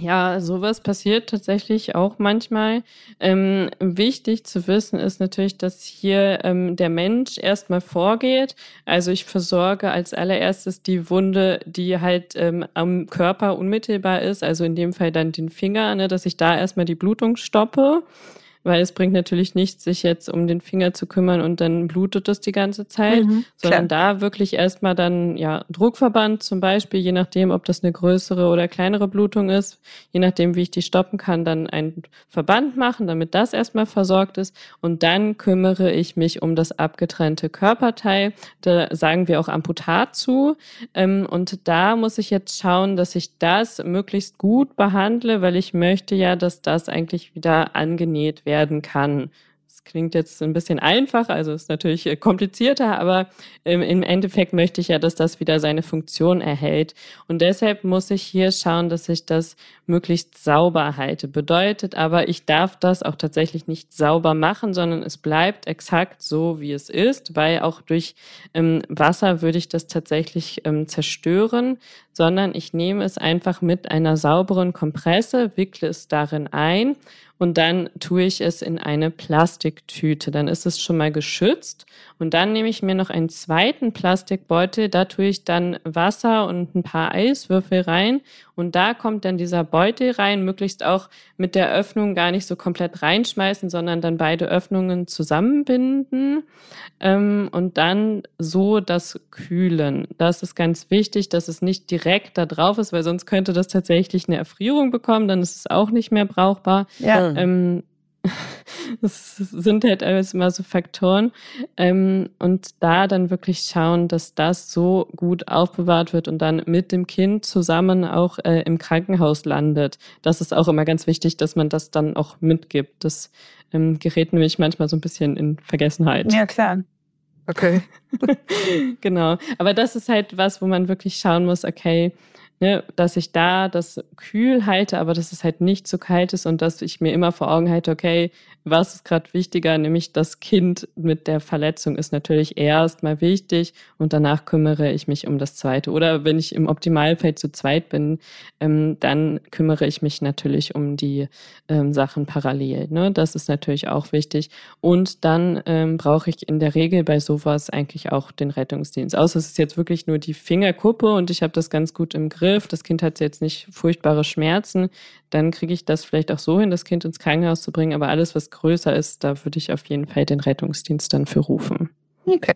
Ja, sowas passiert tatsächlich auch manchmal. Ähm, wichtig zu wissen ist natürlich, dass hier ähm, der Mensch erstmal vorgeht. Also ich versorge als allererstes die Wunde, die halt ähm, am Körper unmittelbar ist, also in dem Fall dann den Finger, ne, dass ich da erstmal die Blutung stoppe weil es bringt natürlich nichts, sich jetzt um den Finger zu kümmern und dann blutet es die ganze Zeit, mhm, sondern da wirklich erstmal dann, ja, Druckverband zum Beispiel, je nachdem, ob das eine größere oder kleinere Blutung ist, je nachdem, wie ich die stoppen kann, dann einen Verband machen, damit das erstmal versorgt ist. Und dann kümmere ich mich um das abgetrennte Körperteil. Da sagen wir auch Amputat zu. Ähm, und da muss ich jetzt schauen, dass ich das möglichst gut behandle, weil ich möchte ja, dass das eigentlich wieder angenäht wird werden kann. Das klingt jetzt ein bisschen einfach, also ist natürlich äh, komplizierter, aber im Endeffekt möchte ich ja, dass das wieder seine Funktion erhält. Und deshalb muss ich hier schauen, dass ich das möglichst sauber halte. Bedeutet aber, ich darf das auch tatsächlich nicht sauber machen, sondern es bleibt exakt so, wie es ist, weil auch durch ähm, Wasser würde ich das tatsächlich ähm, zerstören, sondern ich nehme es einfach mit einer sauberen Kompresse, wickle es darin ein und dann tue ich es in eine Plastiktüte. Dann ist es schon mal geschützt. Und dann nehme ich mir noch einen zweiten Plastikbeutel. Da tue ich dann Wasser und ein paar Eiswürfel rein. Und da kommt dann dieser Beutel rein, möglichst auch mit der Öffnung gar nicht so komplett reinschmeißen, sondern dann beide Öffnungen zusammenbinden ähm, und dann so das Kühlen. Das ist ganz wichtig, dass es nicht direkt da drauf ist, weil sonst könnte das tatsächlich eine Erfrierung bekommen, dann ist es auch nicht mehr brauchbar. Ja. Ähm, das sind halt alles immer so Faktoren. Ähm, und da dann wirklich schauen, dass das so gut aufbewahrt wird und dann mit dem Kind zusammen auch äh, im Krankenhaus landet. Das ist auch immer ganz wichtig, dass man das dann auch mitgibt. Das ähm, gerät nämlich manchmal so ein bisschen in Vergessenheit. Ja, klar. Okay. genau. Aber das ist halt was, wo man wirklich schauen muss, okay, ne, dass ich da das kühl halte, aber dass es halt nicht zu kalt ist und dass ich mir immer vor Augen halte, okay, was ist gerade wichtiger, nämlich das Kind mit der Verletzung ist natürlich erstmal wichtig und danach kümmere ich mich um das zweite. Oder wenn ich im Optimalfeld zu zweit bin, ähm, dann kümmere ich mich natürlich um die ähm, Sachen parallel. Ne? Das ist natürlich auch wichtig. Und dann ähm, brauche ich in der Regel bei sowas eigentlich auch den Rettungsdienst. Außer es ist jetzt wirklich nur die Fingerkuppe und ich habe das ganz gut im Griff. Das Kind hat jetzt nicht furchtbare Schmerzen dann kriege ich das vielleicht auch so hin, das Kind ins Krankenhaus zu bringen. Aber alles, was größer ist, da würde ich auf jeden Fall den Rettungsdienst dann für rufen. Okay.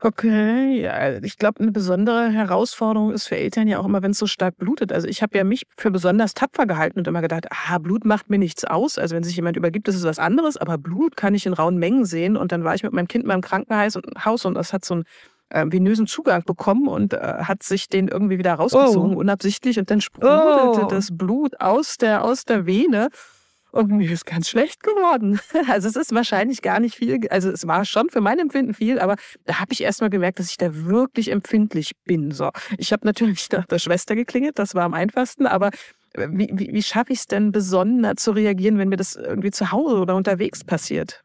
Okay, ja, ich glaube, eine besondere Herausforderung ist für Eltern ja auch immer, wenn es so stark blutet. Also ich habe ja mich für besonders tapfer gehalten und immer gedacht, ah, Blut macht mir nichts aus. Also wenn sich jemand übergibt, das ist was anderes, aber Blut kann ich in rauen Mengen sehen. Und dann war ich mit meinem Kind mal im Krankenhaus und das hat so ein äh, venösen Zugang bekommen und äh, hat sich den irgendwie wieder rausgezogen, oh. unabsichtlich. Und dann sprudelte oh. das Blut aus der, aus der Vene. Und mir ist ganz schlecht geworden. Also es ist wahrscheinlich gar nicht viel. Also es war schon für mein Empfinden viel, aber da habe ich erst mal gemerkt, dass ich da wirklich empfindlich bin. So, ich habe natürlich nach der Schwester geklingelt, das war am einfachsten, aber äh, wie, wie, wie schaffe ich es denn besonders zu reagieren, wenn mir das irgendwie zu Hause oder unterwegs passiert?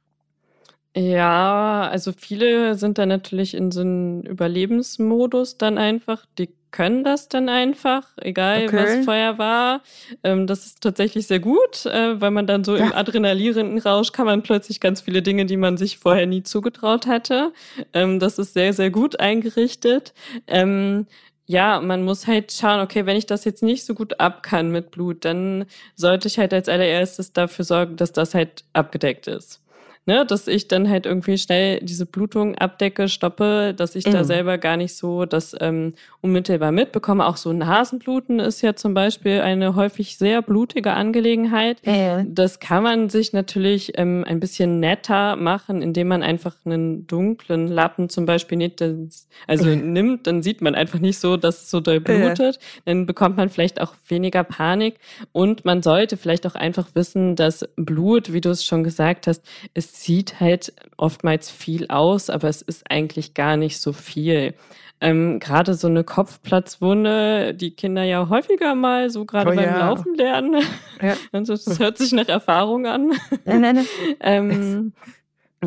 Ja, also viele sind dann natürlich in so einem Überlebensmodus dann einfach. Die können das dann einfach, egal okay. was vorher war. Ähm, das ist tatsächlich sehr gut, äh, weil man dann so ja. im adrenalierenden Rausch kann man plötzlich ganz viele Dinge, die man sich vorher nie zugetraut hatte. Ähm, das ist sehr, sehr gut eingerichtet. Ähm, ja, man muss halt schauen, okay, wenn ich das jetzt nicht so gut ab kann mit Blut, dann sollte ich halt als allererstes dafür sorgen, dass das halt abgedeckt ist ne, dass ich dann halt irgendwie schnell diese Blutung abdecke, stoppe, dass ich mhm. da selber gar nicht so das ähm, unmittelbar mitbekomme. Auch so Nasenbluten ist ja zum Beispiel eine häufig sehr blutige Angelegenheit. Äh. Das kann man sich natürlich ähm, ein bisschen netter machen, indem man einfach einen dunklen Lappen zum Beispiel nicht, also nimmt, dann sieht man einfach nicht so, dass es so doll blutet. Äh. Dann bekommt man vielleicht auch weniger Panik und man sollte vielleicht auch einfach wissen, dass Blut, wie du es schon gesagt hast, ist sieht halt oftmals viel aus, aber es ist eigentlich gar nicht so viel. Ähm, gerade so eine Kopfplatzwunde, die Kinder ja häufiger mal so gerade oh, beim ja. Laufen lernen. Ja. Also das hört sich nach Erfahrung an. Nein, nein, nein. ähm,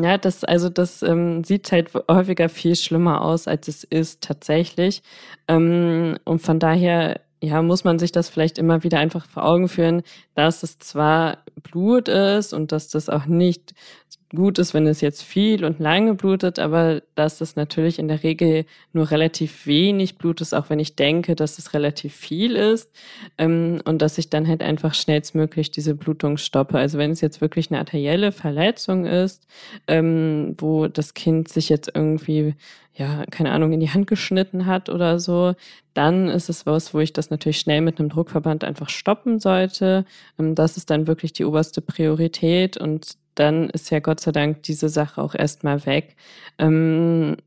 ja, das, also das ähm, sieht halt häufiger viel schlimmer aus, als es ist tatsächlich. Ähm, und von daher ja, muss man sich das vielleicht immer wieder einfach vor Augen führen, dass es zwar Blut ist und dass das auch nicht gut ist, wenn es jetzt viel und lange blutet, aber dass es natürlich in der Regel nur relativ wenig Blut ist, auch wenn ich denke, dass es relativ viel ist ähm, und dass ich dann halt einfach schnellstmöglich diese Blutung stoppe. Also wenn es jetzt wirklich eine arterielle Verletzung ist, ähm, wo das Kind sich jetzt irgendwie ja, keine Ahnung, in die Hand geschnitten hat oder so, dann ist es was, wo ich das natürlich schnell mit einem Druckverband einfach stoppen sollte. Ähm, das ist dann wirklich die oberste Priorität und dann ist ja Gott sei Dank diese Sache auch erstmal weg. Ähm,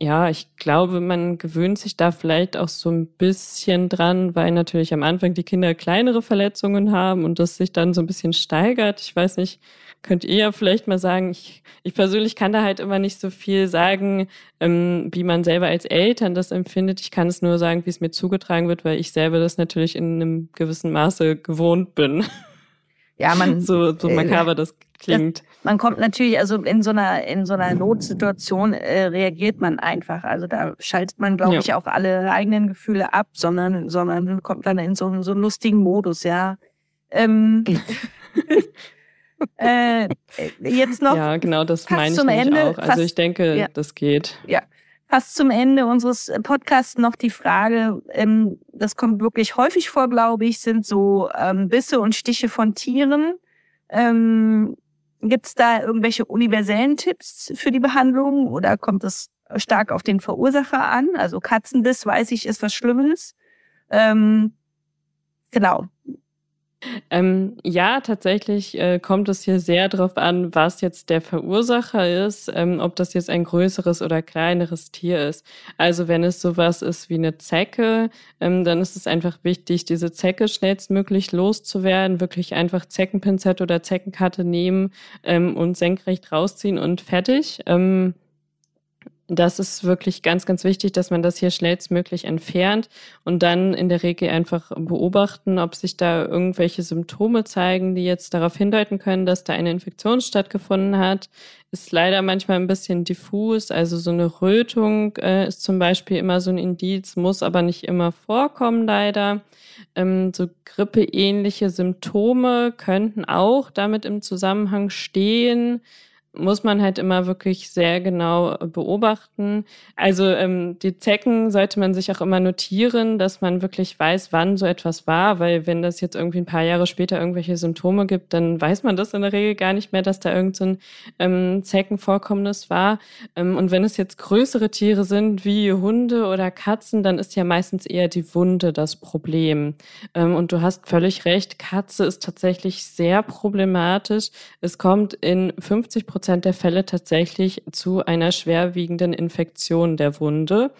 ja, ich glaube, man gewöhnt sich da vielleicht auch so ein bisschen dran, weil natürlich am Anfang die Kinder kleinere Verletzungen haben und das sich dann so ein bisschen steigert. Ich weiß nicht, könnt ihr ja vielleicht mal sagen, ich, ich persönlich kann da halt immer nicht so viel sagen, ähm, wie man selber als Eltern das empfindet. Ich kann es nur sagen, wie es mir zugetragen wird, weil ich selber das natürlich in einem gewissen Maße gewohnt bin. Ja, man. so, so makaber das klingt. Das, man kommt natürlich, also in so einer, in so einer Notsituation äh, reagiert man einfach. Also da schaltet man, glaube ja. ich, auch alle eigenen Gefühle ab, sondern, sondern kommt dann in so, so einen lustigen Modus, ja. Ähm, äh, jetzt noch. Ja, genau, das meine ich Ende, auch. Also fast, ich denke, ja. das geht. Ja, fast zum Ende unseres Podcasts noch die Frage, ähm, das kommt wirklich häufig vor, glaube ich, sind so ähm, Bisse und Stiche von Tieren. Ähm, Gibt es da irgendwelche universellen Tipps für die Behandlung oder kommt es stark auf den Verursacher an? Also Katzenbiss, weiß ich, ist was Schlimmes. Ähm, genau. Ähm, ja, tatsächlich äh, kommt es hier sehr darauf an, was jetzt der Verursacher ist, ähm, ob das jetzt ein größeres oder kleineres Tier ist. Also wenn es sowas ist wie eine Zecke, ähm, dann ist es einfach wichtig, diese Zecke schnellstmöglich loszuwerden, wirklich einfach Zeckenpinzette oder Zeckenkarte nehmen ähm, und senkrecht rausziehen und fertig. Das ist wirklich ganz, ganz wichtig, dass man das hier schnellstmöglich entfernt und dann in der Regel einfach beobachten, ob sich da irgendwelche Symptome zeigen, die jetzt darauf hindeuten können, dass da eine Infektion stattgefunden hat. Ist leider manchmal ein bisschen diffus. Also so eine Rötung äh, ist zum Beispiel immer so ein Indiz, muss aber nicht immer vorkommen, leider. Ähm, so grippeähnliche Symptome könnten auch damit im Zusammenhang stehen muss man halt immer wirklich sehr genau beobachten. Also ähm, die Zecken sollte man sich auch immer notieren, dass man wirklich weiß, wann so etwas war, weil wenn das jetzt irgendwie ein paar Jahre später irgendwelche Symptome gibt, dann weiß man das in der Regel gar nicht mehr, dass da irgend so ähm, Zeckenvorkommnis war. Ähm, und wenn es jetzt größere Tiere sind, wie Hunde oder Katzen, dann ist ja meistens eher die Wunde das Problem. Ähm, und du hast völlig recht, Katze ist tatsächlich sehr problematisch. Es kommt in 50 Prozent Prozent der Fälle tatsächlich zu einer schwerwiegenden Infektion der Wunde,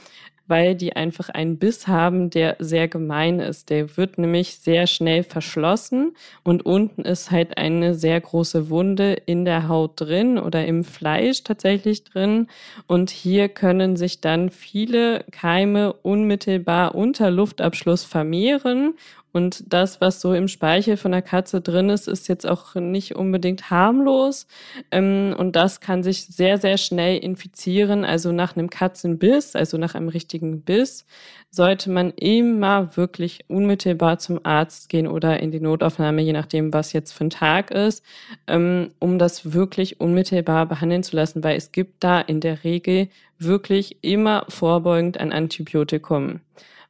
weil die einfach einen Biss haben, der sehr gemein ist. Der wird nämlich sehr schnell verschlossen und unten ist halt eine sehr große Wunde in der Haut drin oder im Fleisch tatsächlich drin. Und hier können sich dann viele Keime unmittelbar unter Luftabschluss vermehren und das, was so im Speichel von der Katze drin ist, ist jetzt auch nicht unbedingt harmlos. Ähm, und das kann sich sehr, sehr schnell infizieren. Also nach einem Katzenbiss, also nach einem richtigen Biss, sollte man immer wirklich unmittelbar zum Arzt gehen oder in die Notaufnahme, je nachdem, was jetzt für ein Tag ist, ähm, um das wirklich unmittelbar behandeln zu lassen, weil es gibt da in der Regel wirklich immer vorbeugend ein Antibiotikum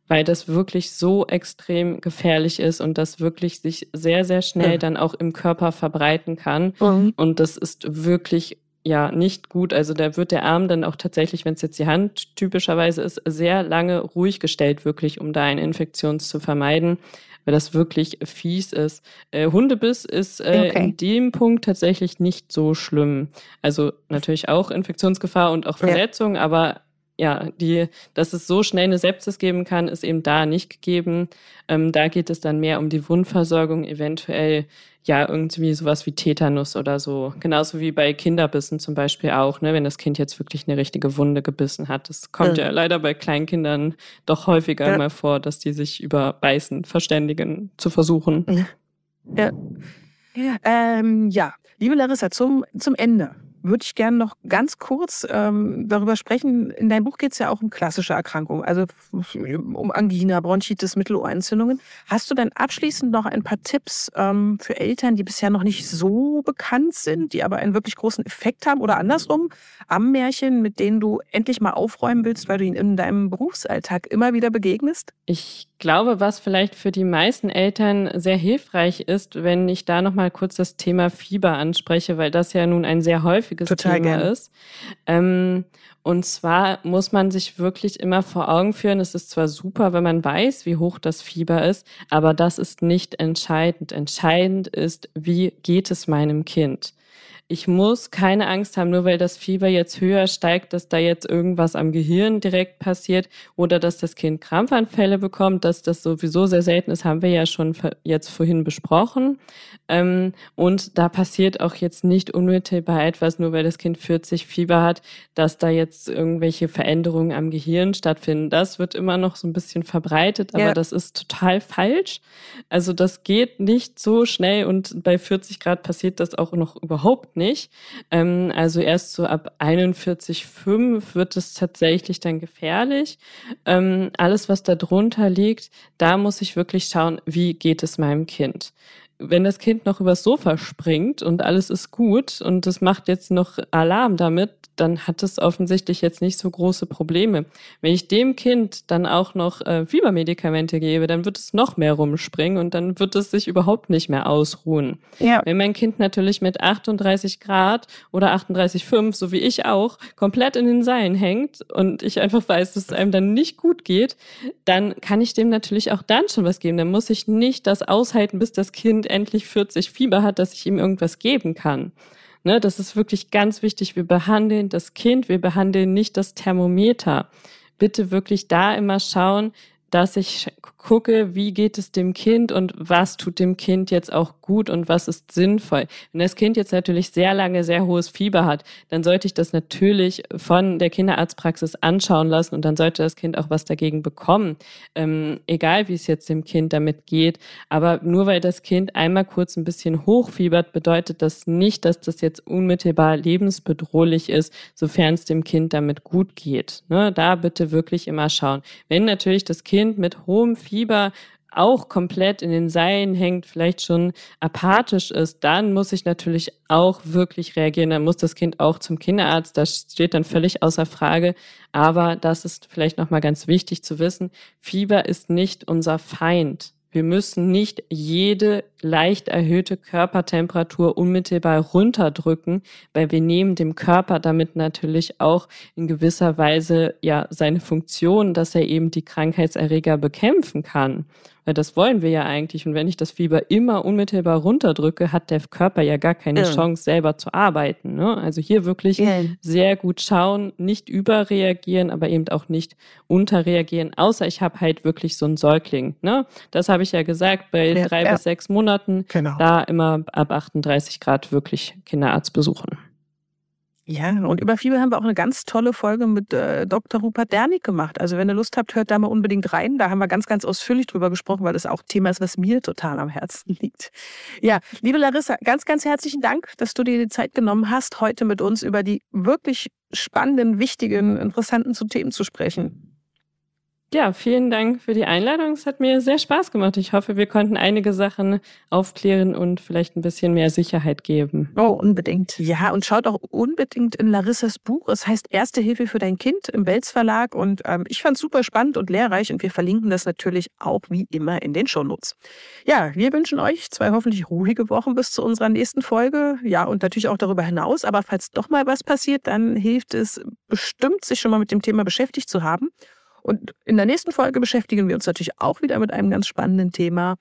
weil das wirklich so extrem gefährlich ist und das wirklich sich sehr, sehr schnell ja. dann auch im Körper verbreiten kann. Mhm. Und das ist wirklich ja nicht gut. Also da wird der Arm dann auch tatsächlich, wenn es jetzt die Hand typischerweise ist, sehr lange ruhig gestellt, wirklich, um da eine Infektion zu vermeiden, weil das wirklich fies ist. Äh, Hundebiss ist äh, okay. in dem Punkt tatsächlich nicht so schlimm. Also natürlich auch Infektionsgefahr und auch Verletzung, ja. aber ja, die, dass es so schnell eine Sepsis geben kann, ist eben da nicht gegeben. Ähm, da geht es dann mehr um die Wundversorgung, eventuell ja irgendwie sowas wie Tetanus oder so. Genauso wie bei Kinderbissen zum Beispiel auch, ne, wenn das Kind jetzt wirklich eine richtige Wunde gebissen hat. Das kommt ja, ja leider bei Kleinkindern doch häufiger ja. mal vor, dass die sich über Beißen verständigen zu versuchen. Ja. Ja, ähm, ja. liebe Larissa, zum, zum Ende würde ich gerne noch ganz kurz ähm, darüber sprechen. In deinem Buch geht es ja auch um klassische Erkrankungen, also um Angina, Bronchitis, Mittelohrentzündungen. Hast du dann abschließend noch ein paar Tipps ähm, für Eltern, die bisher noch nicht so bekannt sind, die aber einen wirklich großen Effekt haben oder andersrum, Ammärchen, mit denen du endlich mal aufräumen willst, weil du ihnen in deinem Berufsalltag immer wieder begegnest? Ich glaube, was vielleicht für die meisten Eltern sehr hilfreich ist, wenn ich da noch mal kurz das Thema Fieber anspreche, weil das ja nun ein sehr häufiges Total Thema gern. ist. Ähm, und zwar muss man sich wirklich immer vor Augen führen, es ist zwar super, wenn man weiß, wie hoch das Fieber ist, aber das ist nicht entscheidend. Entscheidend ist, wie geht es meinem Kind? Ich muss keine Angst haben, nur weil das Fieber jetzt höher steigt, dass da jetzt irgendwas am Gehirn direkt passiert oder dass das Kind Krampfanfälle bekommt, dass das sowieso sehr selten ist, haben wir ja schon jetzt vorhin besprochen. Ähm, und da passiert auch jetzt nicht unmittelbar etwas, nur weil das Kind 40 Fieber hat, dass da jetzt irgendwelche Veränderungen am Gehirn stattfinden. Das wird immer noch so ein bisschen verbreitet, aber ja. das ist total falsch. Also das geht nicht so schnell und bei 40 Grad passiert das auch noch überhaupt nicht. Ähm, also erst so ab 41,5 wird es tatsächlich dann gefährlich. Ähm, alles, was da drunter liegt, da muss ich wirklich schauen, wie geht es meinem Kind. Wenn das Kind noch übers Sofa springt und alles ist gut und das macht jetzt noch Alarm damit, dann hat es offensichtlich jetzt nicht so große Probleme. Wenn ich dem Kind dann auch noch äh, Fiebermedikamente gebe, dann wird es noch mehr rumspringen und dann wird es sich überhaupt nicht mehr ausruhen. Ja. Wenn mein Kind natürlich mit 38 Grad oder 38,5, so wie ich auch, komplett in den Seilen hängt und ich einfach weiß, dass es einem dann nicht gut geht, dann kann ich dem natürlich auch dann schon was geben. Dann muss ich nicht das aushalten, bis das Kind endlich 40 Fieber hat, dass ich ihm irgendwas geben kann. Ne, das ist wirklich ganz wichtig. Wir behandeln das Kind, wir behandeln nicht das Thermometer. Bitte wirklich da immer schauen, dass ich gucke, wie geht es dem Kind und was tut dem Kind jetzt auch gut und was ist sinnvoll. Wenn das Kind jetzt natürlich sehr lange sehr hohes Fieber hat, dann sollte ich das natürlich von der Kinderarztpraxis anschauen lassen und dann sollte das Kind auch was dagegen bekommen. Ähm, egal wie es jetzt dem Kind damit geht. Aber nur weil das Kind einmal kurz ein bisschen hochfiebert, bedeutet das nicht, dass das jetzt unmittelbar lebensbedrohlich ist, sofern es dem Kind damit gut geht. Ne? Da bitte wirklich immer schauen. Wenn natürlich das Kind Kind mit hohem Fieber auch komplett in den Seilen hängt, vielleicht schon apathisch ist, dann muss ich natürlich auch wirklich reagieren. Dann muss das Kind auch zum Kinderarzt. Das steht dann völlig außer Frage. Aber das ist vielleicht nochmal ganz wichtig zu wissen. Fieber ist nicht unser Feind. Wir müssen nicht jede leicht erhöhte Körpertemperatur unmittelbar runterdrücken, weil wir nehmen dem Körper damit natürlich auch in gewisser Weise ja seine Funktion, dass er eben die Krankheitserreger bekämpfen kann. Weil das wollen wir ja eigentlich. Und wenn ich das Fieber immer unmittelbar runterdrücke, hat der Körper ja gar keine ja. Chance, selber zu arbeiten. Ne? Also hier wirklich ja. sehr gut schauen, nicht überreagieren, aber eben auch nicht unterreagieren, außer ich habe halt wirklich so einen Säugling. Ne? Das habe ich ja gesagt, bei ja, drei bis sechs Monaten, genau. da immer ab 38 Grad wirklich Kinderarzt besuchen. Ja, und über Fieber haben wir auch eine ganz tolle Folge mit äh, Dr. Rupert Dernig gemacht. Also wenn ihr Lust habt, hört da mal unbedingt rein. Da haben wir ganz, ganz ausführlich drüber gesprochen, weil das auch Thema ist, was mir total am Herzen liegt. Ja, liebe Larissa, ganz, ganz herzlichen Dank, dass du dir die Zeit genommen hast, heute mit uns über die wirklich spannenden, wichtigen, interessanten Themen zu sprechen. Ja, vielen Dank für die Einladung. Es hat mir sehr Spaß gemacht. Ich hoffe, wir konnten einige Sachen aufklären und vielleicht ein bisschen mehr Sicherheit geben. Oh, unbedingt. Ja, und schaut auch unbedingt in Larissas Buch. Es heißt Erste Hilfe für dein Kind im Belz Verlag. Und ähm, ich fand es super spannend und lehrreich. Und wir verlinken das natürlich auch wie immer in den Shownotes. Ja, wir wünschen euch zwei hoffentlich ruhige Wochen bis zu unserer nächsten Folge. Ja, und natürlich auch darüber hinaus. Aber falls doch mal was passiert, dann hilft es bestimmt, sich schon mal mit dem Thema beschäftigt zu haben. Und in der nächsten Folge beschäftigen wir uns natürlich auch wieder mit einem ganz spannenden Thema,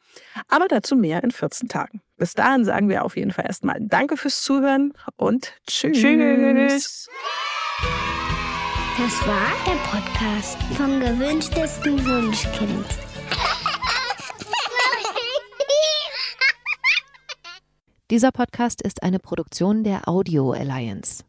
aber dazu mehr in 14 Tagen. Bis dahin sagen wir auf jeden Fall erstmal Danke fürs Zuhören und Tschüss. Tschüss. Das war der Podcast vom gewünschtesten Wunschkind. Dieser Podcast ist eine Produktion der Audio Alliance.